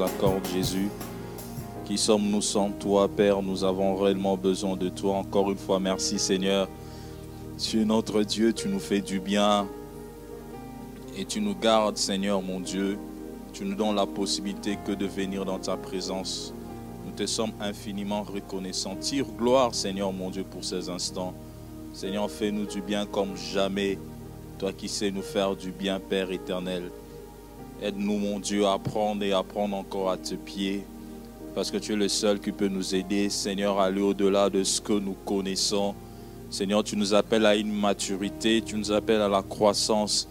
nous Jésus. Qui sommes-nous sans toi, Père Nous avons réellement besoin de toi. Encore une fois, merci Seigneur. Tu es notre Dieu, tu nous fais du bien. Et tu nous gardes, Seigneur mon Dieu. Tu nous donnes la possibilité que de venir dans ta présence. Nous te sommes infiniment reconnaissants. Tire gloire, Seigneur mon Dieu, pour ces instants. Seigneur, fais-nous du bien comme jamais. Toi qui sais nous faire du bien, Père éternel. Aide-nous, mon Dieu, à apprendre et apprendre encore à tes pieds. Parce que tu es le seul qui peut nous aider, Seigneur, à aller au-delà de ce que nous connaissons. Seigneur, tu nous appelles à une maturité, tu nous appelles à la croissance.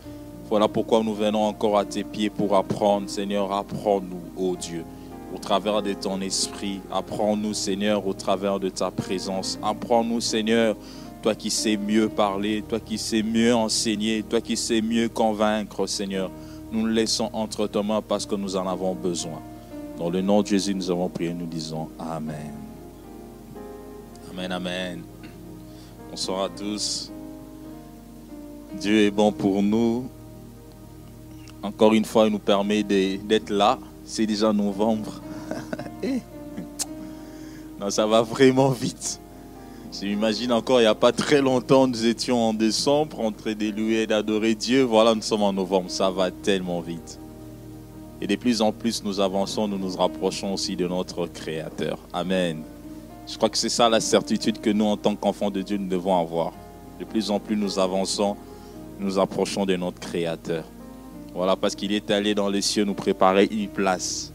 Voilà pourquoi nous venons encore à tes pieds pour apprendre. Seigneur, apprends-nous, ô Dieu, au travers de ton esprit. Apprends-nous, Seigneur, au travers de ta présence. Apprends-nous, Seigneur, toi qui sais mieux parler, toi qui sais mieux enseigner, toi qui sais mieux convaincre, Seigneur. Nous laissons entre tes parce que nous en avons besoin. Dans le nom de Jésus, nous avons prié, nous disons Amen. Amen, Amen. Bonsoir à tous. Dieu est bon pour nous. Encore une fois, il nous permet d'être là. C'est déjà novembre. Eh. non, ça va vraiment vite. Je m'imagine encore, il n'y a pas très longtemps, nous étions en décembre, en train de louer et d'adorer Dieu. Voilà, nous sommes en novembre. Ça va tellement vite. Et de plus en plus nous avançons, nous nous rapprochons aussi de notre Créateur. Amen. Je crois que c'est ça la certitude que nous, en tant qu'enfants de Dieu, nous devons avoir. De plus en plus nous avançons, nous approchons de notre Créateur. Voilà, parce qu'il est allé dans les cieux nous préparer une place.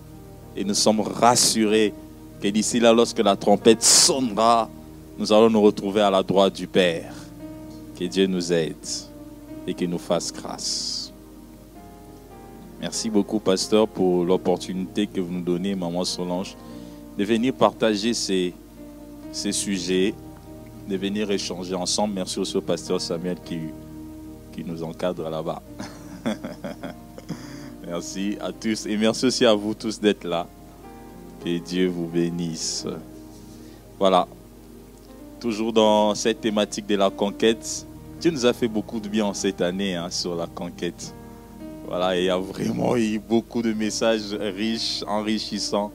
Et nous sommes rassurés que d'ici là, lorsque la trompette sonnera, nous allons nous retrouver à la droite du Père. Que Dieu nous aide et qu'il nous fasse grâce. Merci beaucoup, pasteur, pour l'opportunité que vous nous donnez, maman Solange, de venir partager ces, sujets, de venir échanger ensemble. Merci aussi au pasteur Samuel qui, qui nous encadre là-bas. merci à tous et merci aussi à vous tous d'être là. Que Dieu vous bénisse. Voilà. Toujours dans cette thématique de la conquête. Dieu nous a fait beaucoup de bien en cette année hein, sur la conquête. Voilà, il y a vraiment eu beaucoup de messages riches, enrichissants.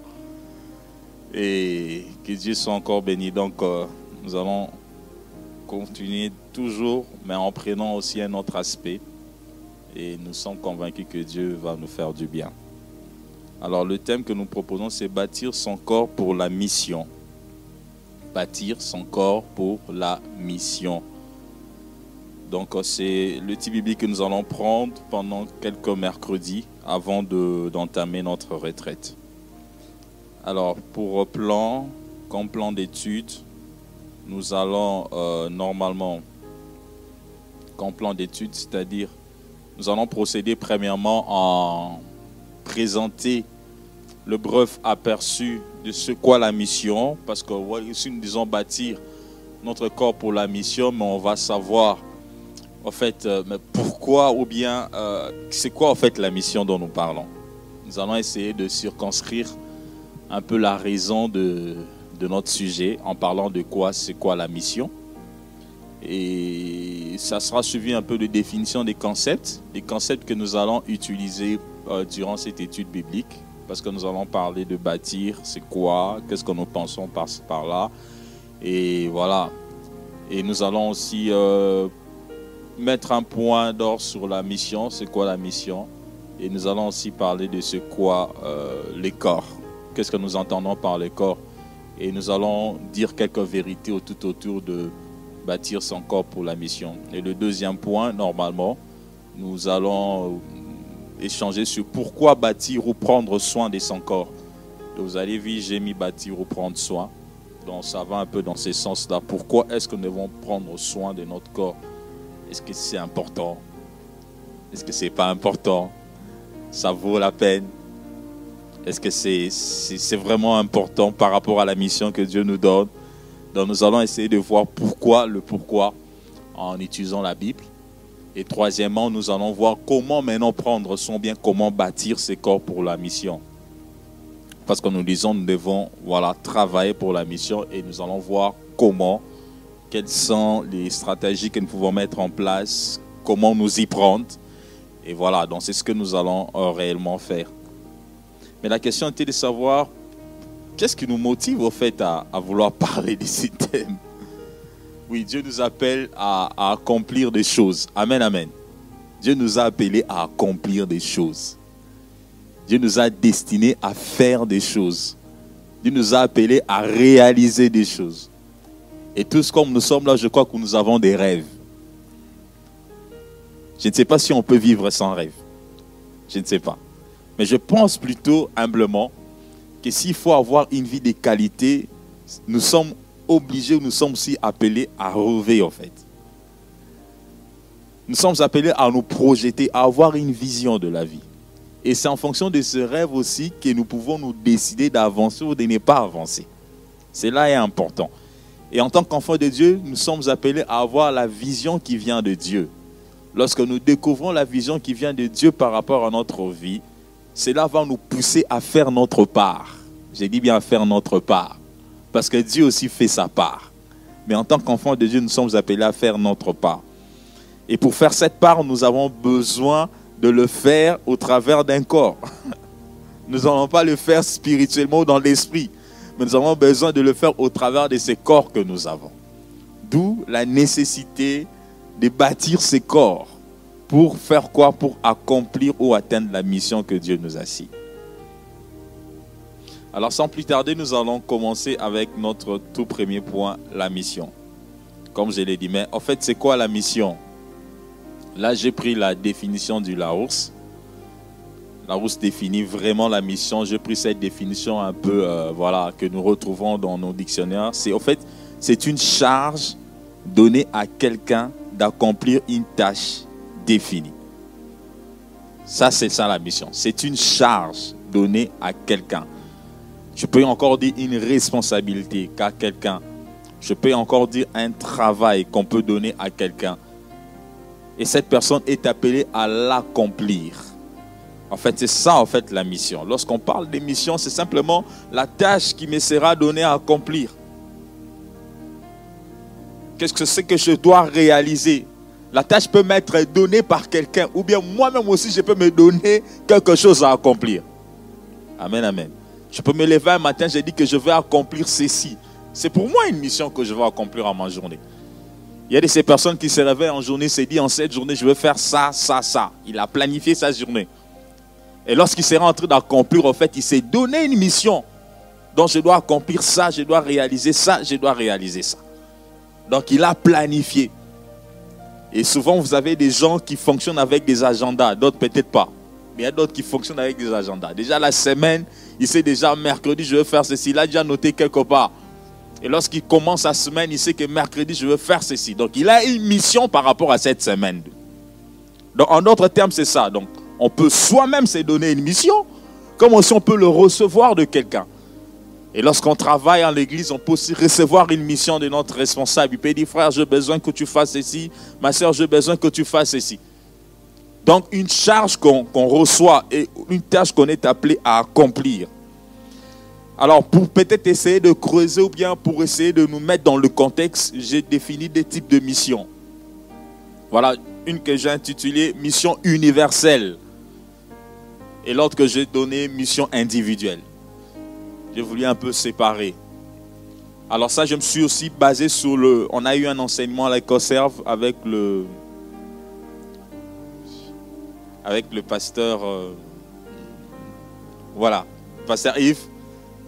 Et que Dieu soit encore béni. Donc, euh, nous allons continuer toujours, mais en prenant aussi un autre aspect. Et nous sommes convaincus que Dieu va nous faire du bien. Alors, le thème que nous proposons, c'est bâtir son corps pour la mission. Bâtir son corps pour la mission. Donc, euh, c'est le type biblique que nous allons prendre pendant quelques mercredis avant de- d'entamer notre retraite. Alors, pour plan, comme plan d'études, nous allons euh, normalement, comme plan d'études, c'est-à-dire, nous allons procéder premièrement en présenter le bref aperçu de ce qu'est la mission, parce que ici nous disons bâtir notre corps pour la mission, mais on va savoir en fait euh, pourquoi ou bien euh, c'est quoi en fait la mission dont nous parlons. Nous allons essayer de circonscrire un peu la raison de, de notre sujet en parlant de quoi c'est quoi la mission. Et ça sera suivi un peu de définition des concepts, des concepts que nous allons utiliser euh, durant cette étude biblique, parce que nous allons parler de bâtir, c'est quoi, qu'est-ce que nous pensons par, par là. Et voilà. Et nous allons aussi euh, mettre un point d'or sur la mission, c'est quoi la mission? Et nous allons aussi parler de ce quoi euh, les corps. qu'est-ce que nous entendons par le corps? Et nous allons dire quelques vérités tout autour de bâtir son corps pour la mission. Et le deuxième point, normalement, nous allons échanger sur pourquoi bâtir ou prendre soin de son corps. vous allez voir, j'ai mis bâtir ou prendre soin. Donc ça va un peu dans ce sens-là. Pourquoi est-ce que nous devons prendre soin de notre corps? Est-ce que c'est important? Est-ce que c'est pas important? Ça vaut la peine? Est-ce que c'est c'est vraiment important par rapport à la mission que Dieu nous donne? Donc nous allons essayer de voir pourquoi, le pourquoi en utilisant la Bible. Et troisièmement, nous allons voir comment maintenant prendre soin bien, comment bâtir ses corps pour la mission. Parce que nous disons, nous devons voilà, travailler pour la mission et nous allons voir comment, quelles sont les stratégies que nous pouvons mettre en place, comment nous y prendre. Et voilà, donc c'est ce que nous allons euh, réellement faire. Mais la question était de savoir qu'est-ce qui nous motive au fait à, vouloir parler de ces thèmes? Oui, Dieu nous appelle à, accomplir des choses. Amen, amen. Dieu nous a appelés à accomplir des choses. Dieu nous a destinés à faire des choses. Dieu nous a appelés à réaliser des choses. Et tous comme nous sommes là, je crois que nous avons des rêves. Je ne sais pas si on peut vivre sans rêve. Je ne sais pas. Mais je pense plutôt humblement que s'il faut avoir une vie de qualité, nous sommes obligés, nous sommes aussi appelés à rêver en fait. Nous sommes appelés à nous projeter, à avoir une vision de la vie. Et c'est en fonction de ce rêve aussi que nous pouvons nous décider d'avancer ou de ne pas avancer. Cela est important. Et en tant qu'enfants de Dieu, nous sommes appelés à avoir la vision qui vient de Dieu. Lorsque nous découvrons la vision qui vient de Dieu par rapport à notre vie, cela va nous pousser à faire notre part. J'ai dit bien faire notre part. Parce que Dieu aussi fait sa part. Mais en tant qu'enfants de Dieu, nous sommes appelés à faire notre part. Et pour faire cette part, nous avons besoin de le faire au travers d'un corps. Nous n'allons pas le faire spirituellement dans l'esprit, mais nous avons besoin de le faire au travers de ces corps que nous avons. D'où la nécessité de bâtir ces corps pour faire quoi? Pour accomplir ou atteindre la mission que Dieu nous a signée. Alors sans plus tarder, nous allons commencer avec notre tout premier point, la mission. Comme je l'ai dit, mais en fait, c'est quoi la mission? Là, j'ai pris la définition du Larousse. Larousse définit vraiment la mission. J'ai pris cette définition un peu, euh, voilà, que nous retrouvons dans nos dictionnaires. C'est en fait, c'est une charge donnée à quelqu'un d'accomplir une tâche définie. Ça, c'est ça la mission. C'est une charge donnée à quelqu'un. Je peux encore dire une responsabilité qu'à quelqu'un. Je peux encore dire un travail qu'on peut donner à quelqu'un. Et cette personne est appelée à l'accomplir. En fait, c'est ça, en fait, la mission. Lorsqu'on parle de mission, c'est simplement la tâche qui me sera donnée à accomplir. Qu'est-ce que c'est que je dois réaliser? La tâche peut m'être donnée par quelqu'un, ou bien moi-même aussi, je peux me donner quelque chose à accomplir. Amen, amen. Je peux me lever un matin, je dis que je vais accomplir ceci. C'est pour moi une mission que je vais accomplir en ma journée. Il y a de ces personnes qui se réveillent en journée, se dit en cette journée, je vais faire ça, ça, ça. Il a planifié sa journée. Et lorsqu'il sera en train d'accomplir, en fait, il s'est donné une mission. Donc je dois accomplir ça, je dois réaliser ça, je dois réaliser ça. Donc il a planifié. Et souvent, vous avez des gens qui fonctionnent avec des agendas, d'autres peut-être pas. Mais il y a d'autres qui fonctionnent avec des agendas. Déjà la semaine, il sait déjà mercredi, je vais faire ceci. Il a déjà noté quelque part. Et lorsqu'il commence sa semaine, il sait que mercredi, je veux faire ceci. Donc, il a une mission par rapport à cette semaine. Donc, en d'autres termes, c'est ça. Donc, on peut soi-même se donner une mission, comme aussi on peut le recevoir de quelqu'un. Et lorsqu'on travaille en l'église, on peut aussi recevoir une mission de notre responsable. Il peut dire, frère, j'ai besoin que tu fasses ceci. Ma soeur, j'ai besoin que tu fasses ceci. Donc, une charge qu'on reçoit et une tâche qu'on est appelé à accomplir. Alors, pour peut-être essayer de creuser ou bien pour essayer de nous mettre dans le contexte, j'ai défini des types de missions. Voilà, une que j'ai intitulée mission universelle et l'autre que j'ai donnée mission individuelle. J'ai voulu un peu séparer. Alors ça, je me suis aussi basé sur le... On a eu un enseignement à la conserve avec le... Avec le pasteur... Euh, voilà, pasteur Yves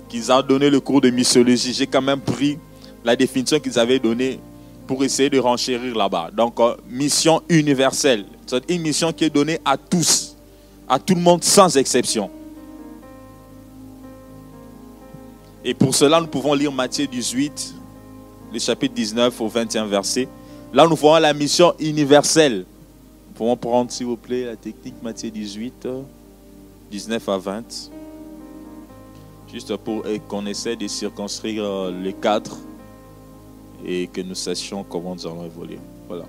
qu'ils ont donné le cours de missiologie, j'ai quand même pris la définition qu'ils avaient donnée pour essayer de renchérir là-bas. Donc, euh, mission universelle. C'est une mission qui est donnée à tous, à tout le monde sans exception. Et pour cela, nous pouvons lire Matthieu 18, le chapitre 19 au 21 verset. Là, nous voyons la mission universelle. Pouvons prendre, s'il vous plaît, la technique Matthieu 18, 19 à 20. Juste pour qu'on essaie de circonscrire euh, les quatre et que nous sachions comment nous allons évoluer. Voilà.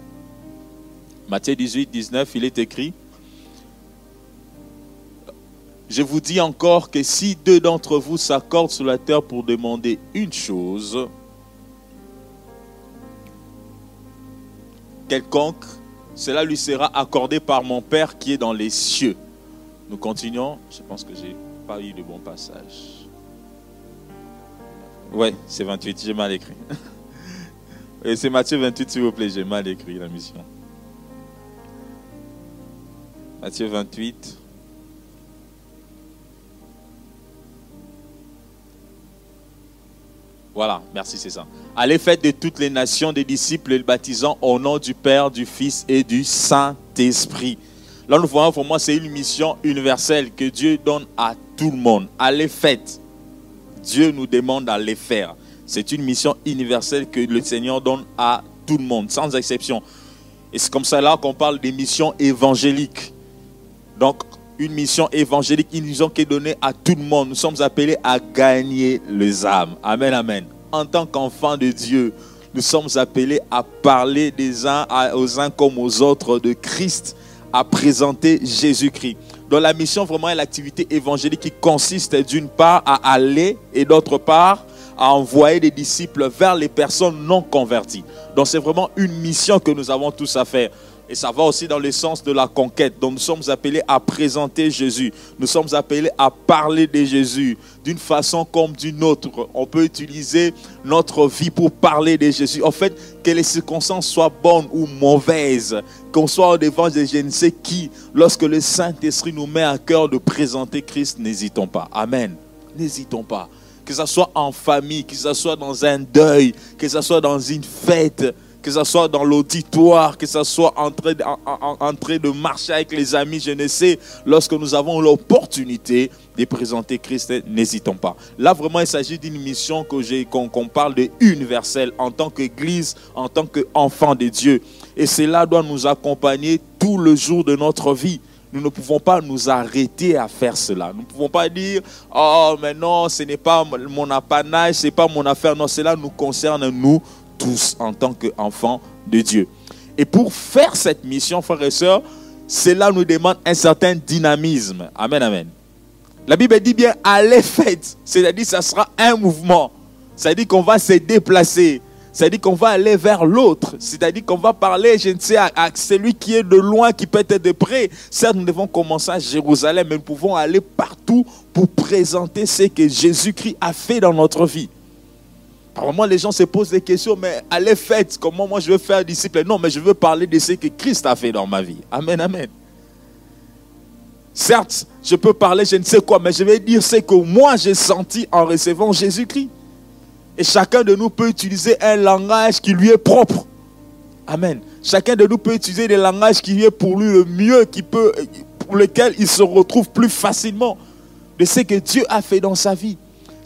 Matthieu 18, 19, il est écrit je vous dis encore que si deux d'entre vous s'accordent sur la terre pour demander une chose, quelconque, cela lui sera accordé par mon Père qui est dans les cieux. Nous continuons. Je pense que j'ai pas eu de bon passage. Ouais, c'est 28, j'ai mal écrit. c'est Matthieu 28, s'il vous plaît, j'ai mal écrit la mission. Matthieu 28. Voilà, merci, c'est ça. Allez, faites de toutes les nations des disciples le baptisant au nom du Père, du Fils et du Saint-Esprit. Là, nous voyons, pour moi, c'est une mission universelle que Dieu donne à tout le monde. Allez, faites. Dieu nous demande d'aller faire. C'est une mission universelle que le Seigneur donne à tout le monde, sans exception. Et c'est comme ça là qu'on parle des missions évangéliques. Donc, une mission évangélique, mission qui est donnée à tout le monde. Nous sommes appelés à gagner les âmes. Amen, amen. En tant qu'enfants de Dieu, nous sommes appelés à parler des uns aux uns comme aux autres de Christ, à présenter Jésus-Christ. Dans la mission vraiment l'activité évangélique qui consiste d'une part à aller et d'autre part à envoyer des disciples vers les personnes non converties. Donc c'est vraiment une mission que nous avons tous à faire. Et ça va aussi dans le sens de la conquête. Donc nous sommes appelés à présenter Jésus. Nous sommes appelés à parler de Jésus d'une façon comme d'une autre. On peut utiliser notre vie pour parler de Jésus. En fait, que les circonstances soient bonnes ou mauvaises, qu'on soit au devant de je ne sais qui, lorsque le Saint-Esprit nous met à cœur de présenter Christ, n'hésitons pas. Amen. N'hésitons pas. Que ce soit en famille, que ce soit dans un deuil, que ce soit dans une fête, que ce soit dans l'auditoire, que ce soit en train, de, marcher avec les amis, je ne sais, lorsque nous avons l'opportunité de présenter Christ, n'hésitons pas. Là, vraiment, il s'agit d'une mission qu'on parle de universelle en tant qu'Église, en tant qu'enfant de Dieu. Et cela doit nous accompagner tout le jour de notre vie. Nous ne pouvons pas nous arrêter à faire cela. Nous ne pouvons pas dire, oh, mais non, ce n'est pas mon apanage, ce n'est pas mon affaire. Non, cela nous concerne, nous, tous en tant qu'enfants de Dieu. Et pour faire cette mission, frères et sœurs, cela nous demande un certain dynamisme. Amen, amen. La Bible dit bien, allez faites. C'est-à-dire, ça sera un mouvement. C'est-à-dire qu'on va se déplacer. C'est-à-dire qu'on va aller vers l'autre. C'est-à-dire qu'on va parler, je ne sais, à, celui qui est de loin, qui peut être de près. Certes, nous devons commencer à Jérusalem, mais nous pouvons aller partout pour présenter ce que Jésus-Christ a fait dans notre vie. Par moment, les gens se posent des questions, mais allez faites, comment moi je veux faire disciple? Non, mais je veux parler de ce que Christ a fait dans ma vie. Amen, amen. Certes, je peux parler je ne sais quoi, mais je vais dire ce que moi j'ai senti en recevant Jésus-Christ. Et chacun de nous peut utiliser un langage qui lui est propre. Amen. Chacun de nous peut utiliser des langages qui est pour lui le mieux, qui peut, pour lequel il se retrouve plus facilement de ce que Dieu a fait dans sa vie.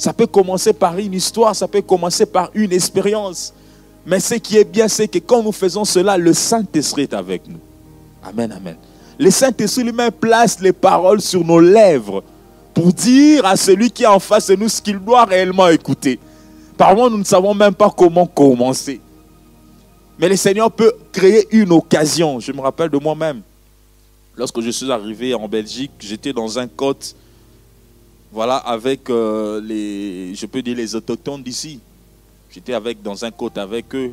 Ça peut commencer par une histoire, ça peut commencer par une expérience. Mais ce qui est bien, c'est que quand nous faisons cela, le Saint-Esprit est avec nous. Amen, amen. Le Saint-Esprit lui-même place les paroles sur nos lèvres pour dire à celui qui est en face de nous ce qu'il doit réellement écouter. Par nous ne savons même pas comment commencer. Mais le Seigneur peut créer une occasion. Je me rappelle de moi-même. Lorsque je suis arrivé en Belgique, j'étais dans un côte voilà, avec euh, les, je peux dire les autochtones d'ici. J'étais avec dans un côte avec eux.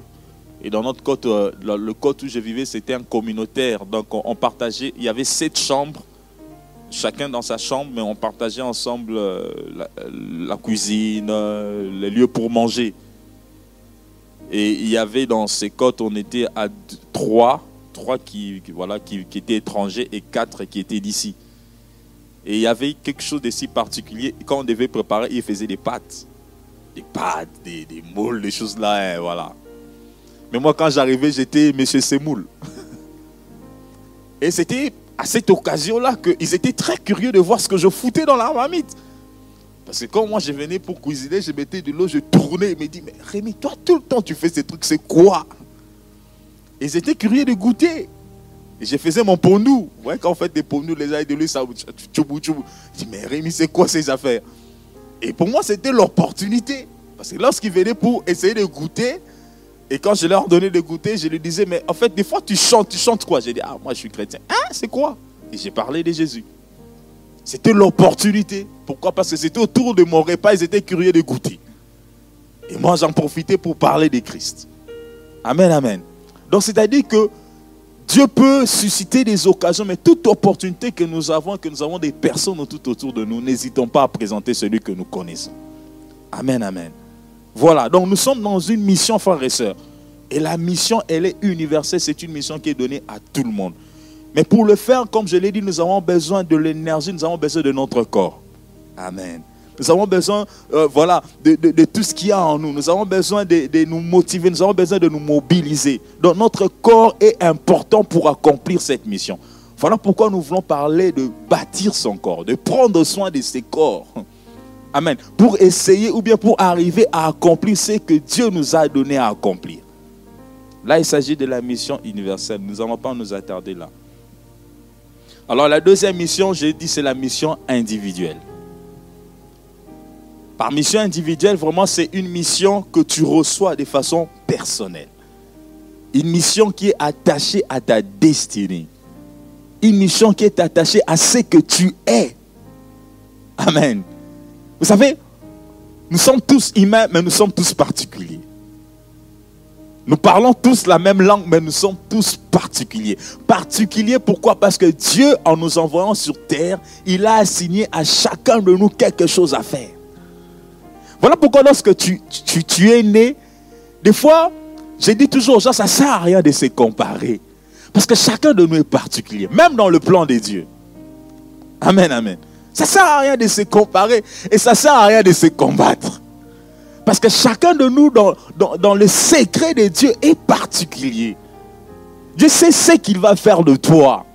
Et dans notre côte, euh, le côte où je vivais, c'était un communautaire. Donc on, partageait, il y avait sept chambres, chacun dans sa chambre, mais on partageait ensemble euh, la, cuisine, les lieux pour manger. Et il y avait dans ces côtes, on était à trois, trois qui, voilà, qui étaient étrangers et quatre qui étaient d'ici. Et il y avait quelque chose de si particulier. Quand on devait préparer, il faisait des pâtes. Des pâtes, des, moules, des choses là, hein, voilà. Mais moi, quand j'arrivais, j'étais Monsieur Semoule. Et c'était à cette occasion-là qu'ils étaient très curieux de voir ce que je foutais dans la marmite. Parce que quand moi je venais pour cuisiner, je mettais de l'eau, je tournais, ils me dit, mais Rémi, toi tout le temps tu fais ces trucs, c'est quoi? Ils étaient curieux de goûter. Et je faisais mon pondou. Vous voyez, quand on fait des pondous, les gens de lui, ça tchoubou tchoubou. Je dis, mais Rémi, c'est quoi ces affaires? Et pour moi, c'était l'opportunité. Parce que lorsqu'ils venaient pour essayer de goûter, et quand je leur donnais de goûter, je lui disais, mais en fait, des fois, tu chantes, tu chantes quoi? J'ai dit, ah, moi, je suis chrétien. Ah, c'est quoi? Et j'ai parlé de Jésus. C'était l'opportunité. Pourquoi? Parce que c'était autour de mon repas, ils étaient curieux de goûter. Et moi, j'en profitais pour parler de Christ. Amen, amen. Donc, c'est-à-dire que Dieu peut susciter des occasions, mais toute opportunité que nous avons, que nous avons des personnes tout autour de nous, n'hésitons pas à présenter celui que nous connaissons. Amen, amen. Voilà, donc nous sommes dans une mission, frères et sœurs. Et la mission, elle est universelle, c'est une mission qui est donnée à tout le monde. Mais pour le faire, comme je l'ai dit, nous avons besoin de l'énergie, nous avons besoin de notre corps. Amen. Nous avons besoin, euh, voilà, de, tout ce qu'il y a en nous. Nous avons besoin de, de, nous motiver, nous avons besoin de nous mobiliser. Donc notre corps est important pour accomplir cette mission. Voilà pourquoi nous voulons parler de bâtir son corps, de prendre soin de ses corps. Amen. Pour essayer ou bien pour arriver à accomplir ce que Dieu nous a donné à accomplir. Là, il s'agit de la mission universelle. Nous n'allons pas nous attarder là. Alors, la deuxième mission, j'ai dit, c'est la mission individuelle. Par mission individuelle, vraiment, c'est une mission que tu reçois de façon personnelle. Une mission qui est attachée à ta destinée. Une mission qui est attachée à ce que tu es. Amen. Vous savez, nous sommes tous humains, mais nous sommes tous particuliers. Nous parlons tous la même langue, mais nous sommes tous particuliers. Particuliers pourquoi? Parce que Dieu, en nous envoyant sur terre, il a assigné à chacun de nous quelque chose à faire. Voilà pourquoi lorsque tu, tu, es né, des fois, j'ai dit toujours aux gens, ça ne sert à rien de se comparer. Parce que chacun de nous est particulier, même dans le plan de Dieu. Amen, amen. Ça ne sert à rien de se comparer et ça ne sert à rien de se combattre. Parce que chacun de nous, dans, le secret de Dieu, est particulier. Dieu sait ce qu'il va faire de toi.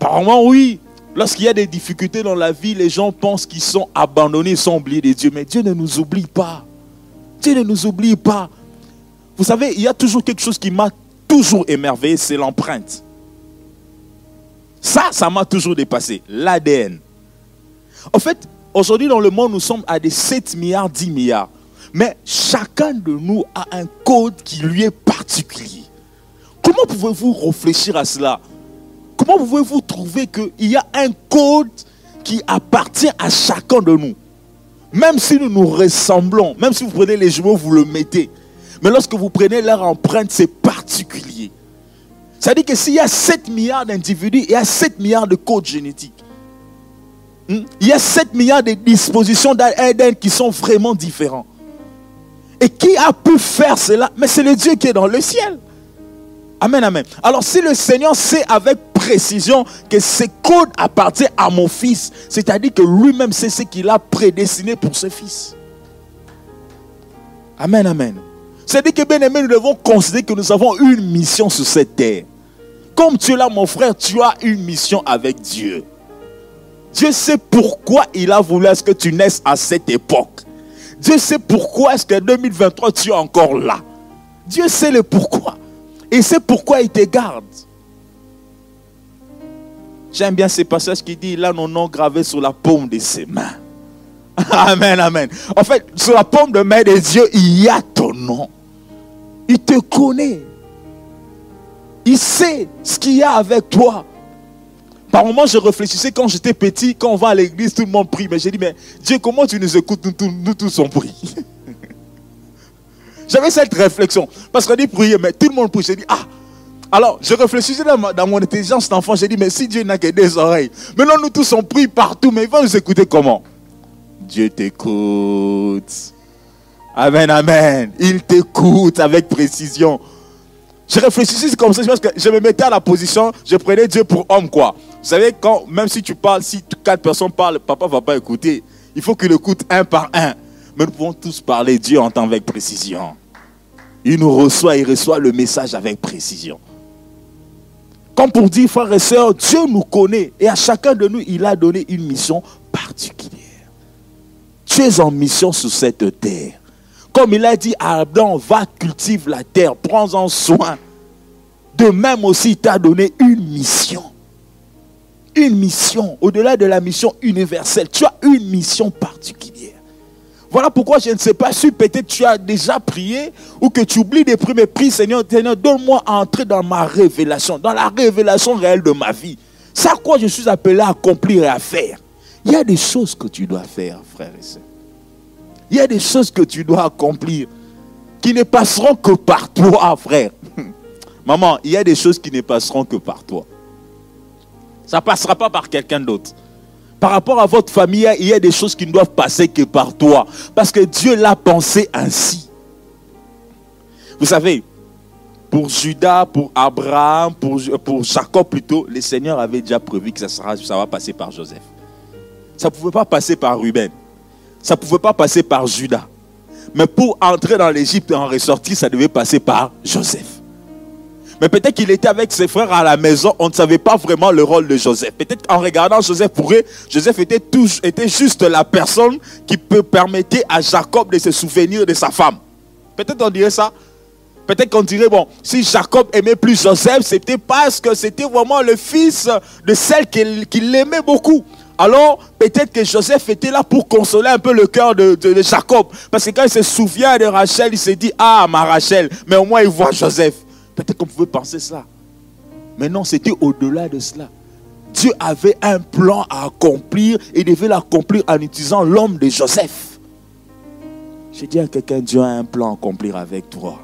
Apparemment, oui. Lorsqu'il y a des difficultés dans la vie, les gens pensent qu'ils sont abandonnés, ils sont oubliés de Dieu. Mais Dieu ne nous oublie pas. Dieu ne nous oublie pas. Vous savez, il y a toujours quelque chose qui m'a toujours émerveillé, c'est l'empreinte. Ça, ça m'a toujours dépassé. L'ADN. En fait, aujourd'hui dans le monde, nous sommes à des 7 milliards, 10 milliards. Mais chacun de nous a un code qui lui est particulier. Comment pouvez-vous réfléchir à cela? Comment pouvez-vous trouver qu'il y a un code qui appartient à chacun de nous? Même si nous nous ressemblons, même si vous prenez les jumeaux, vous le mettez. Mais lorsque vous prenez leur empreinte, c'est particulier. C'est-à-dire que s'il y a 7 milliards d'individus, il y a 7 milliards de codes génétiques. Hmm? Il y a 7 milliards de dispositions d'ADN qui sont vraiment différents. Et qui a pu faire cela? Mais c'est le Dieu qui est dans le ciel. Amen, amen. Alors si le Seigneur sait avec précision que ce code appartient à mon fils, c'est-à-dire que lui-même sait ce qu'il a prédestiné pour ce fils. Amen, amen. C'est-à-dire que bien aimé, nous devons considérer que nous avons une mission sur cette terre. Comme tu es là, mon frère, tu as une mission avec Dieu. Dieu sait pourquoi il a voulu que tu naisses à cette époque. Dieu sait pourquoi est-ce que 2023 tu es encore là. Dieu sait le pourquoi. Et c'est pourquoi il te garde. J'aime bien ces passages qui dit, là, nos noms gravés sur la paume de ses mains. Amen, amen. En fait, sur la paume de main de Dieu, il y a ton nom. Il te connaît. Il sait ce qu'il y a avec toi. Par moments, je réfléchissais quand j'étais petit, quand on va à l'église, tout le monde prie. Mais j'ai dit, mais Dieu, comment tu nous écoutes, nous, tous on prie J'avais cette réflexion. Parce qu'on dit prier, mais tout le monde prie. J'ai dit, ah, alors, je réfléchissais dans, mon intelligence d'enfant. J'ai dit, mais si Dieu n'a que des oreilles, maintenant nous tous on prie partout, mais il va nous écouter comment? Dieu t'écoute. Amen, amen. Il t'écoute avec précision. Je réfléchissais comme ça, je me mettais à la position, je prenais Dieu pour homme, quoi. Vous savez, quand, même si tu parles, si quatre personnes parlent, papa va pas écouter. Il faut qu'il écoute un par un. Mais nous pouvons tous parler, Dieu entend avec précision. Il nous reçoit, il reçoit le message avec précision. Comme pour dire, frères et sœurs, Dieu nous connaît et à chacun de nous, il a donné une mission particulière. Tu es en mission sur cette terre. Comme il a dit à Adam, va cultive la terre, prends-en soin. De même aussi, il t'a donné une mission. Une mission, au-delà de la mission universelle, tu as une mission particulière. Voilà pourquoi je ne sais pas si peut-être tu as déjà prié ou que tu oublies des premiers prix, Seigneur, Seigneur, donne-moi à entrer dans ma révélation, dans la révélation réelle de ma vie. C'est à quoi je suis appelé à accomplir et à faire. Il y a des choses que tu dois faire, frère et sœur. Il y a des choses que tu dois accomplir qui ne passeront que par toi, frère. Maman, il y a des choses qui ne passeront que par toi. Ça ne passera pas par quelqu'un d'autre par rapport à votre famille, il y a des choses qui ne doivent passer que par toi. Parce que Dieu l'a pensé ainsi. Vous savez, pour Judas, pour Abraham, pour, pour Jacob plutôt, le Seigneur avait déjà prévu que ça, sera, ça va passer par Joseph. Ça ne pouvait pas passer par Ruben. Ça ne pouvait pas passer par Judas. Mais pour entrer dans l'Égypte et en ressortir, ça devait passer par Joseph. Mais peut-être qu'il était avec ses frères à la maison, on ne savait pas vraiment le rôle de Joseph. Peut-être en regardant Joseph pour Joseph était, était juste la personne qui peut permettre à Jacob de se souvenir de sa femme. Peut-être on dirait ça. Peut-être qu'on dirait, bon, si Jacob aimait plus Joseph, c'était parce que c'était vraiment le fils de celle qu'il aimait beaucoup. Alors, peut-être que Joseph était là pour consoler un peu le cœur de, de, Jacob. Parce que quand il se souvient de Rachel, il se dit, ah, ma Rachel, mais au moins il voit Joseph. Peut-être qu'on pouvait penser ça. Mais non, c'était au-delà de cela. Dieu avait un plan à accomplir et devait l'accomplir en utilisant l'homme de Joseph. J'ai dit à quelqu'un, Dieu a un plan à accomplir avec toi.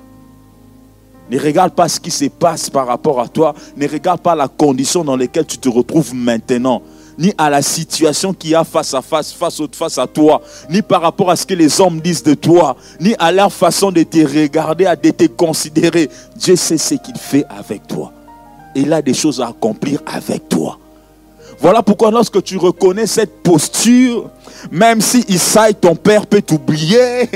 Ne regarde pas ce qui se passe par rapport à toi. Ne regarde pas la condition dans laquelle tu te retrouves maintenant ni à la situation qu'il y a face à face, face, face à toi, ni par rapport à ce que les hommes disent de toi, ni à leur façon de te regarder, de te considérer. Dieu sait ce qu'il fait avec toi. Il a des choses à accomplir avec toi. Voilà pourquoi lorsque tu reconnais cette posture, même si Isaïe, ton père, peut t'oublier,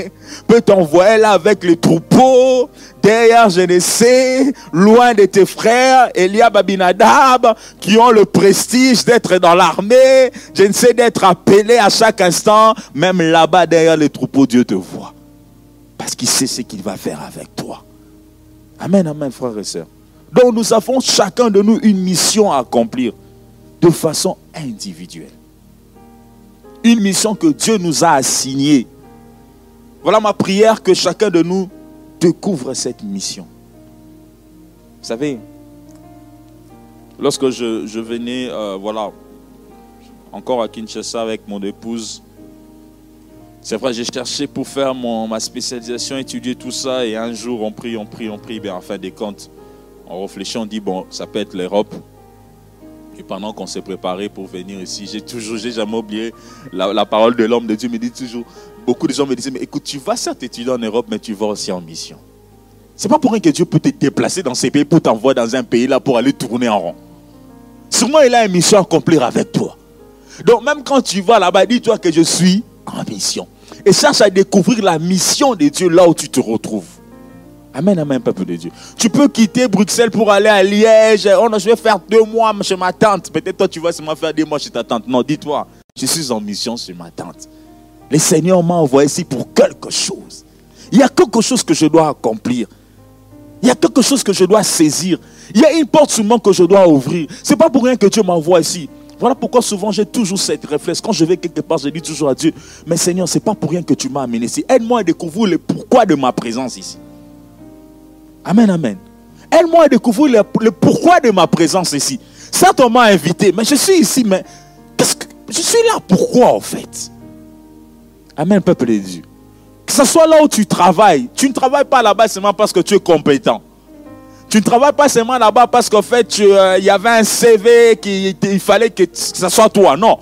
peut t'envoyer là avec les troupeaux, derrière sais, loin de tes frères, Eliab Abinadab, qui ont le prestige d'être dans l'armée, je ne sais d'être appelé à chaque instant, même là-bas derrière les troupeaux, Dieu te voit. Parce qu'il sait ce qu'il va faire avec toi. Amen, amen, frères et sœurs. Donc nous avons chacun de nous une mission à accomplir de façon individuelle. Une mission que Dieu nous a assignée. Voilà ma prière que chacun de nous découvre cette mission. Vous savez, lorsque je, venais, euh, voilà, encore à Kinshasa avec mon épouse, c'est vrai, j'ai cherché pour faire ma spécialisation, étudier tout ça, et un jour on prie, on prie, on prie, bien en fin des comptes, on réfléchit, on dit, bon, ça peut être l'Europe. Et pendant qu'on s'est préparé pour venir ici, j'ai toujours, j'ai jamais oublié la, parole de l'homme de Dieu me dit toujours, beaucoup de gens me disaient, mais écoute, tu vas certes étudier en Europe, mais tu vas aussi en mission. C'est pas pour rien que Dieu peut te déplacer dans ces pays pour t'envoyer dans un pays là pour aller tourner en rond. Sûrement, il a une mission à accomplir avec toi. Donc, même quand tu vas là-bas, dis-toi que je suis en mission. Et cherche à découvrir la mission de Dieu là où tu te retrouves. Amen, amen, peuple de Dieu. Tu peux quitter Bruxelles pour aller à Liège. Non, je vais faire deux mois chez ma tante. Peut-être toi, tu vas seulement faire deux mois chez ta tante. Non, dis-toi, je suis en mission chez ma tante. Le Seigneur m'a envoyé ici pour quelque chose. Il y a quelque chose que je dois accomplir. Il y a quelque chose que je dois saisir. Il y a une porte seulement que je dois ouvrir. Ce n'est pas pour rien que Dieu m'envoie ici. Voilà pourquoi souvent j'ai toujours cette réflexion. Quand je vais quelque part, je dis toujours à Dieu, mais Seigneur, ce n'est pas pour rien que tu m'as amené ici. Aide-moi à découvrir le pourquoi de ma présence ici. Amen, amen. Aide-moi à découvrir le, pourquoi de ma présence ici. Certes, on m'a invité, mais je suis ici, mais je suis là pourquoi en fait? Amen, peuple de Dieu. Que ce soit là où tu travailles, tu ne travailles pas là-bas seulement parce que tu es compétent. Tu ne travailles pas seulement là-bas parce qu'en fait, euh, il y avait un CV qu'il il fallait que ce soit toi. Non.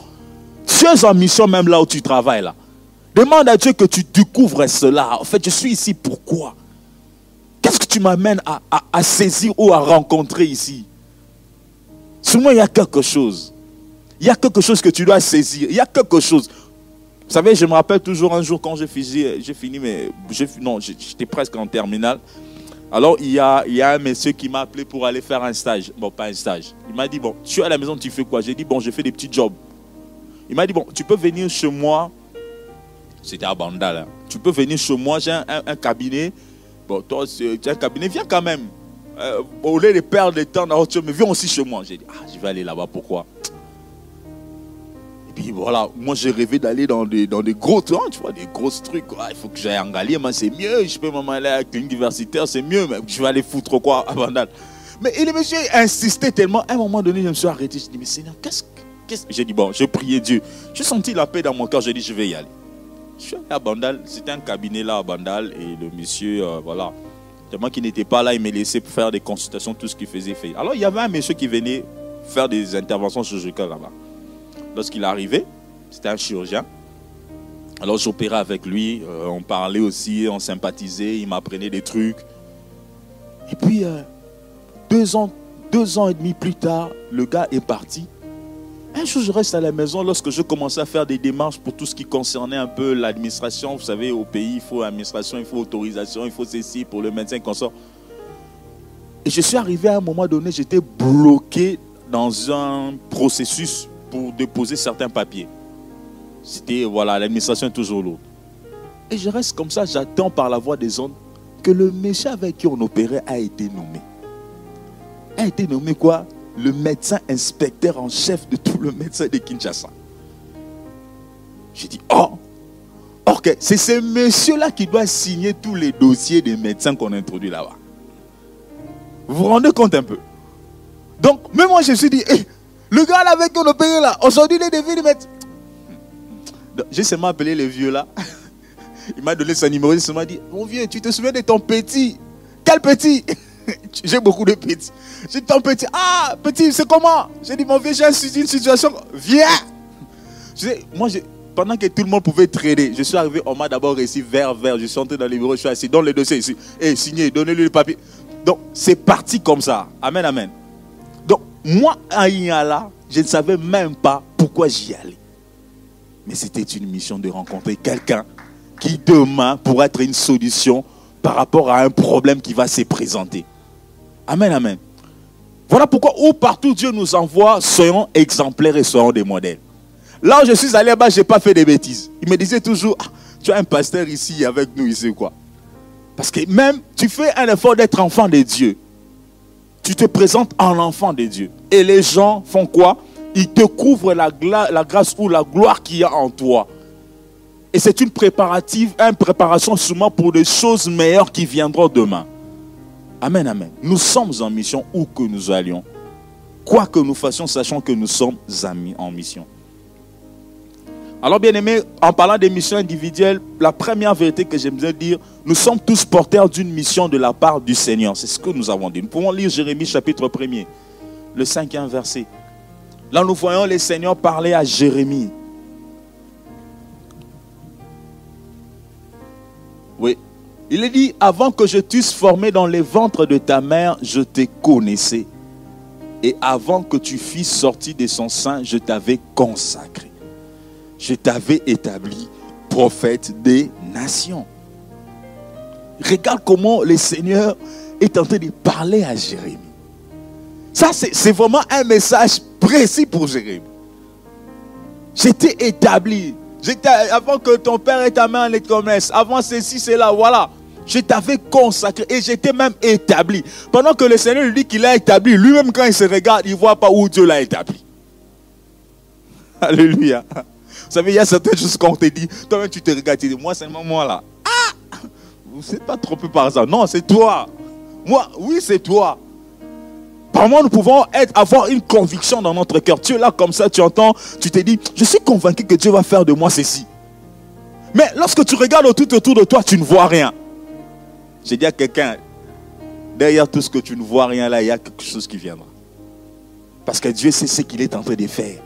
Tu es en mission même là où tu travailles là. Demande à Dieu que tu découvres cela. En fait, je suis ici pourquoi? Qu'est-ce que tu m'amènes à, saisir ou à rencontrer ici? Sûrement, il y a quelque chose. Il y a quelque chose que tu dois saisir. Il y a quelque chose. Vous savez, je me rappelle toujours un jour quand j'ai fini, j'ai fini, non, j'étais presque en terminale. Alors, il y, a, il y a un monsieur qui m'a appelé pour aller faire un stage. Bon, pas un stage. Il m'a dit, bon, tu es à la maison, tu fais quoi? J'ai dit, bon, je fais des petits jobs. Il m'a dit, bon, tu peux venir chez moi. C'était à Bandal. Hein. Tu peux venir chez moi, j'ai un, cabinet. Toi, tu as un cabinet, viens quand même. Euh, au lieu de perdre le temps dans mais viens aussi chez moi. J'ai dit, ah, je vais aller là-bas, pourquoi? Et puis voilà, moi j'ai rêvé d'aller dans des, dans des gros trucs, tu vois, des gros trucs. il faut que j'aille en Galie, moi c'est mieux. Je peux m'en aller à l'universitaire, c'est mieux, mais je vais aller foutre quoi à Bandal. Mais le monsieur insistait tellement. À un moment donné, je me suis arrêté. Je dis, mais Seigneur, qu'est-ce que. J'ai dit, bon, j'ai prié Dieu. J'ai senti la paix dans mon cœur. J'ai dit, je vais y aller. Je suis allé à Bandal. C'était un cabinet là à Bandal. Et le monsieur, euh, voilà. Tellement qu'il n'était pas là, il me laissait faire des consultations, tout ce qu'il faisait. Fait. Alors, il y avait un monsieur qui venait faire des interventions chirurgicales là-bas. Lorsqu'il arrivait, c'était un chirurgien. Alors, j'opérais avec lui. Euh, on parlait aussi, on sympathisait. Il m'apprenait des trucs. Et puis, euh, deux ans, deux ans et demi plus tard, le gars est parti. Un jour, je reste à la maison lorsque je commençais à faire des démarches pour tout ce qui concernait un peu l'administration. Vous savez, au pays, il faut administration, il faut autorisation, il faut ceci pour le médecin consort. Et je suis arrivé à un moment donné, j'étais bloqué dans un processus pour déposer certains papiers. C'était, voilà, l'administration est toujours lourde. Et je reste comme ça, j'attends par la voie des ondes que le méchant avec qui on opérait a été nommé. A été nommé quoi? Le médecin inspecteur en chef de tout le médecin de Kinshasa. J'ai dit, oh, ok, c'est ce monsieur-là qui doit signer tous les dossiers des médecins qu'on introduit là-bas. Vous vous rendez compte un peu? Donc, même moi, je me suis dit, eh, le gars là avec qui on a là, aujourd'hui, il est devenu médecin. J'ai seulement appelé le vieux là. Il m'a donné son numéro, il m'a dit, mon vieux, tu te souviens de ton petit? Quel petit? J'ai beaucoup de petits. J'ai dit, ton petit, ah, petit, c'est comment? J'ai dit, mon vieux, j'ai une situation, viens. Je moi, pendant que tout le monde pouvait trader, je suis arrivé, on m'a d'abord réussi vers, vers. Je suis entré dans les bureaux, je suis assis dans le dossier ici. Et signé, donnez-lui le papier. Donc, c'est parti comme ça. Amen, amen. Donc, moi, à Inyala, je ne savais même pas pourquoi j'y allais. Mais c'était une mission de rencontrer quelqu'un qui demain pourrait être une solution par rapport à un problème qui va se présenter. Amen, amen. Voilà pourquoi où partout Dieu nous envoie, soyons exemplaires et soyons des modèles. Là où je suis allé là-bas, je n'ai pas fait de bêtises. Il me disait toujours, ah, tu as un pasteur ici avec nous, ici quoi. Parce que même, tu fais un effort d'être enfant de Dieu. Tu te présentes en enfant de Dieu. Et les gens font quoi? Ils te couvrent la, la grâce ou la gloire qu'il y a en toi. Et c'est une préparative, une préparation sûrement pour des choses meilleures qui viendront demain. Amen, amen. Nous sommes en mission où que nous allions. Quoi que nous fassions, sachant que nous sommes amis en mission. Alors, bien aimé, en parlant des missions individuelles, la première vérité que j'aimerais dire, nous sommes tous porteurs d'une mission de la part du Seigneur. C'est ce que nous avons dit. Nous pouvons lire Jérémie chapitre 1er, le cinquième verset. Là, nous voyons le Seigneur parler à Jérémie. Il est dit, avant que je t'eusse formé dans les ventres de ta mère, je t'ai connaissé. Et avant que tu fisses sortir de son sein, je t'avais consacré. Je t'avais établi prophète des nations. Regarde comment le Seigneur est en train de parler à Jérémie. Ça, c'est vraiment un message précis pour Jérémie. J'étais établi avant que ton père et ta mère les connaissent, avant ceci, cela, voilà. Je t'avais consacré et j'étais même établi. Pendant que le Seigneur lui dit qu'il a établi, lui-même quand il se regarde, il ne voit pas où Dieu l'a établi. Alléluia. Vous savez, il y a certaines choses qu'on te dit, toi-même tu te regardes, tu dis, moi seulement moi là. Ah Vous n'êtes pas trompé par ça. Non, c'est toi. Moi, oui, c'est toi. Par nous pouvons être, avoir une conviction dans notre cœur. Tu es là comme ça, tu entends, tu te dis, je suis convaincu que Dieu va faire de moi ceci. Mais lorsque tu regardes tout autour de toi, tu ne vois rien. J'ai dit à quelqu'un, derrière tout ce que tu ne vois rien là, il y a quelque chose qui viendra. Parce que Dieu sait ce qu'il est en train de faire.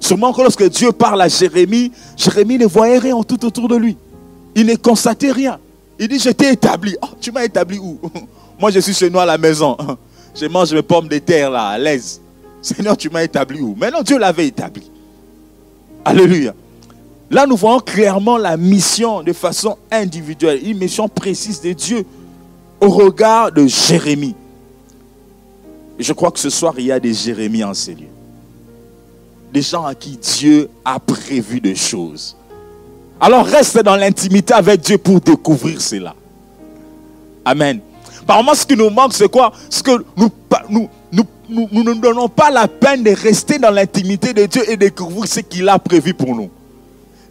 Que lorsque Dieu parle à Jérémie, Jérémie ne voyait rien tout autour de lui. Il ne constatait rien. Il dit, je t'ai établi. Oh, tu m'as établi où? Moi, je suis chez nous à la maison. Je mange mes pommes de terre là, à l'aise. Seigneur, tu m'as établi où? Mais non, Dieu l'avait établi. Alléluia. Là, nous voyons clairement la mission de façon individuelle, une mission précise de Dieu au regard de Jérémie. Et je crois que ce soir, il y a des Jérémies en ces lieux. Des gens à qui Dieu a prévu des choses. Alors reste dans l'intimité avec Dieu pour découvrir cela. Amen. Par ce qui nous manque, c'est quoi? Ce que nous, nous, nous, nous ne donnons pas la peine de rester dans l'intimité de Dieu et découvrir ce qu'il a prévu pour nous.